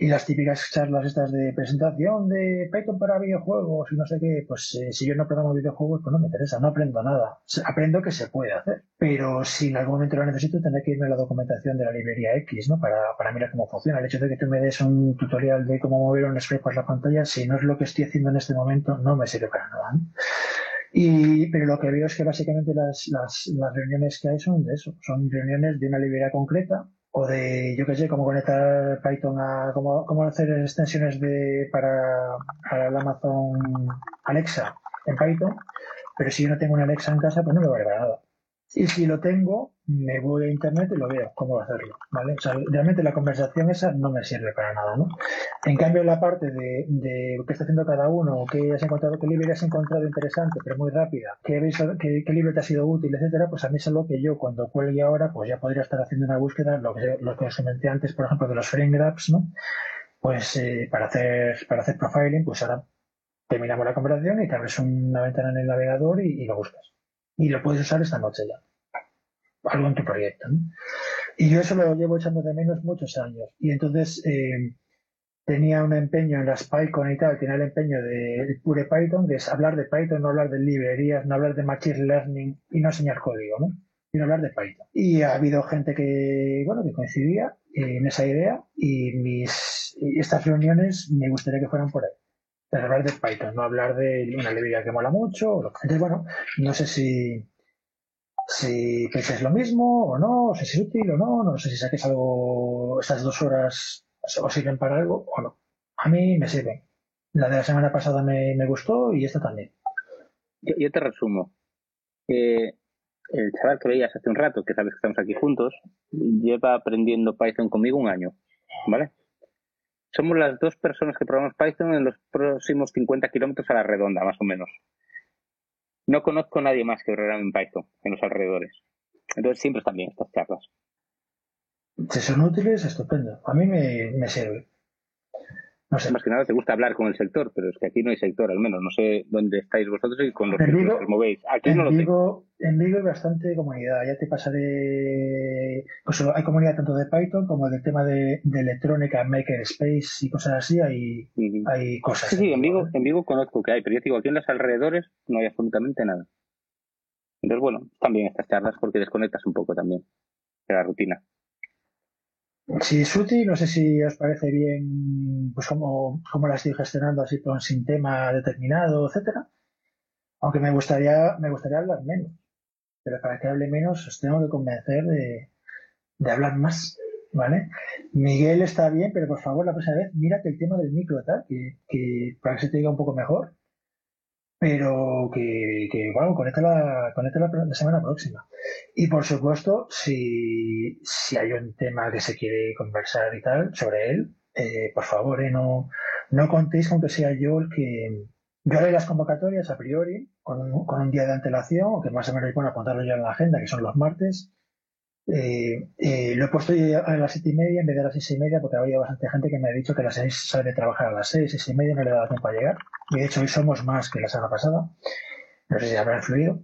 Y las típicas charlas estas de presentación de Python para videojuegos y no sé qué, pues eh, si yo no programo videojuegos, pues no me interesa, no aprendo nada. Aprendo que se puede hacer. Pero si en algún momento lo necesito, tendré que irme a la documentación de la librería X, ¿no? Para, para mirar cómo funciona. El hecho de que tú me des un tutorial de cómo mover un spray por la pantalla, si no es lo que estoy haciendo en este momento, no me sirve para nada. Y, pero lo que veo es que básicamente las, las, las reuniones que hay son de eso, son reuniones de una librería concreta o de, yo qué sé, cómo conectar Python a, cómo, cómo hacer extensiones de, para, para Amazon Alexa en Python, pero si yo no tengo una Alexa en casa, pues no me vale para nada. Y si lo tengo, me voy a internet y lo veo cómo hacerlo, ¿vale? O sea, realmente la conversación esa no me sirve para nada, ¿no? En cambio, la parte de, qué está haciendo cada uno, qué has encontrado, qué libro has encontrado interesante, pero muy rápida, qué, qué, qué, libro te ha sido útil, etcétera, pues a mí es algo que yo cuando cuelgue ahora, pues ya podría estar haciendo una búsqueda, lo que, lo que os comenté antes, por ejemplo, de los frame grabs, ¿no? Pues eh, para hacer, para hacer profiling, pues ahora terminamos la conversación y te abres una ventana en el navegador y lo buscas. Y lo puedes usar esta noche ya algo en tu proyecto. Y yo eso lo llevo echando de menos muchos años. Y entonces eh, tenía un empeño en las PyCon y tal, tenía el empeño de pure Python, de hablar de Python, no hablar de librerías, no hablar de Machine Learning y no enseñar código, ¿no? Sino hablar de Python. Y ha habido gente que, bueno, que coincidía en esa idea y mis estas reuniones me gustaría que fueran por ahí. De hablar de Python, no hablar de una librería que mola mucho. Entonces, bueno, no sé si, si pensáis lo mismo o no, si es útil o no, no sé si saques algo, estas dos horas os sirven para algo o no. A mí me sirven. La de la semana pasada me, gustó y esta también. Yo, te resumo. El chaval que veías hace un rato, que sabes que estamos aquí juntos, lleva aprendiendo Python conmigo un año, ¿vale? Somos las dos personas que probamos Python en los próximos 50 kilómetros a la redonda, más o menos. No conozco a nadie más que programe en Python en los alrededores. Entonces siempre están bien estas charlas. Si son útiles, estupendo. A mí me, me sirve. No sé. Más que nada te gusta hablar con el sector, pero es que aquí no hay sector, al menos. No sé dónde estáis vosotros y con los que os movéis. Aquí no lo tengo. En Vigo hay bastante comunidad. Ya te pasaré. Pues hay comunidad tanto de Python como del tema de, electrónica, Makerspace y cosas así. Hay, hay cosas. Sí, sí, en Vigo, en Vigo conozco que hay, pero yo digo, aquí en los alrededores no hay absolutamente nada. Entonces, bueno, también estas charlas porque desconectas un poco también de la rutina. Si es útil, no sé si os parece bien, pues cómo, cómo la estoy gestionando así con sin tema determinado, etcétera. Aunque me gustaría, me gustaría hablar menos. Pero para que hable menos os tengo que convencer de, de hablar más. ¿Vale? Miguel está bien, pero por favor la próxima vez mírate el tema del micro tal, que, que para que se te diga un poco mejor pero que, que bueno, conecta la, conecta la, semana próxima. Y por supuesto, si, si hay un tema que se quiere conversar y tal sobre él, eh, por favor, eh, no, no contéis con que sea yo el que... Yo haré las convocatorias a priori, con un, con un día de antelación, que más o menos bueno apuntarlo ya en la agenda, que son los martes, eh, eh, lo he puesto a las siete y media en vez de a las seis y media porque había bastante gente que me ha dicho que a las seis sale de trabajar a las seis, seis y media no le daba tiempo a llegar. Y de hecho hoy somos más que la semana pasada. No sé si habrá influido.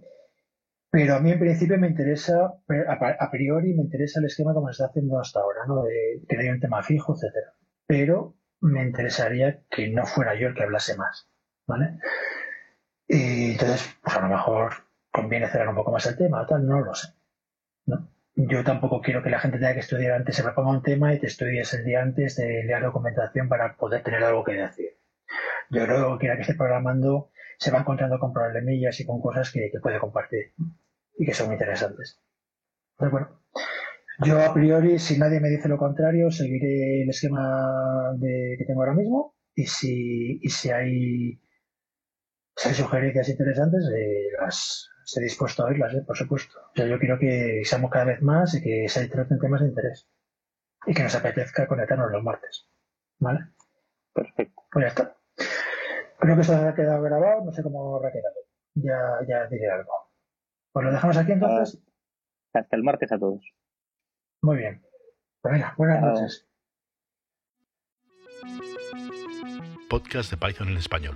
Pero a mí en principio me interesa, a priori me interesa el esquema como se está haciendo hasta ahora, ¿no? De que no haya un tema fijo, etcétera. Pero me interesaría que no fuera yo el que hablase más, ¿vale? Y entonces, pues a lo mejor conviene cerrar un poco más el tema, tal, no lo sé, ¿no? Yo tampoco quiero que la gente tenga que estudiar antes, se proponga un tema y te estudies el día antes de leer documentación para poder tener algo que decir. Yo creo que la que esté programando se va encontrando con problemillas y con cosas que, puede compartir y que son interesantes. Pues bueno, yo a priori, si nadie me dice lo contrario, seguiré el esquema de, que tengo ahora mismo y si, y si hay, si hay sugerencias interesantes, eh, las, estoy dispuesto a oírlas, ¿eh? por supuesto. O sea, yo quiero que seamos cada vez más y que se traten temas de interés. Y que nos apetezca conectarnos los martes. ¿Vale? Perfecto. Pues ya está. Creo que esto ha quedado grabado, no sé cómo habrá quedado. Ya, ya diré algo. Pues lo dejamos aquí entonces. Hasta el martes a todos. Muy bien. Pues venga, buenas noches. Podcast de Python en español.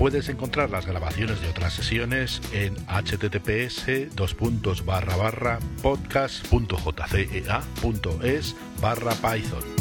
Puedes encontrar las grabaciones de otras sesiones en https podcast.jcea.es barra python.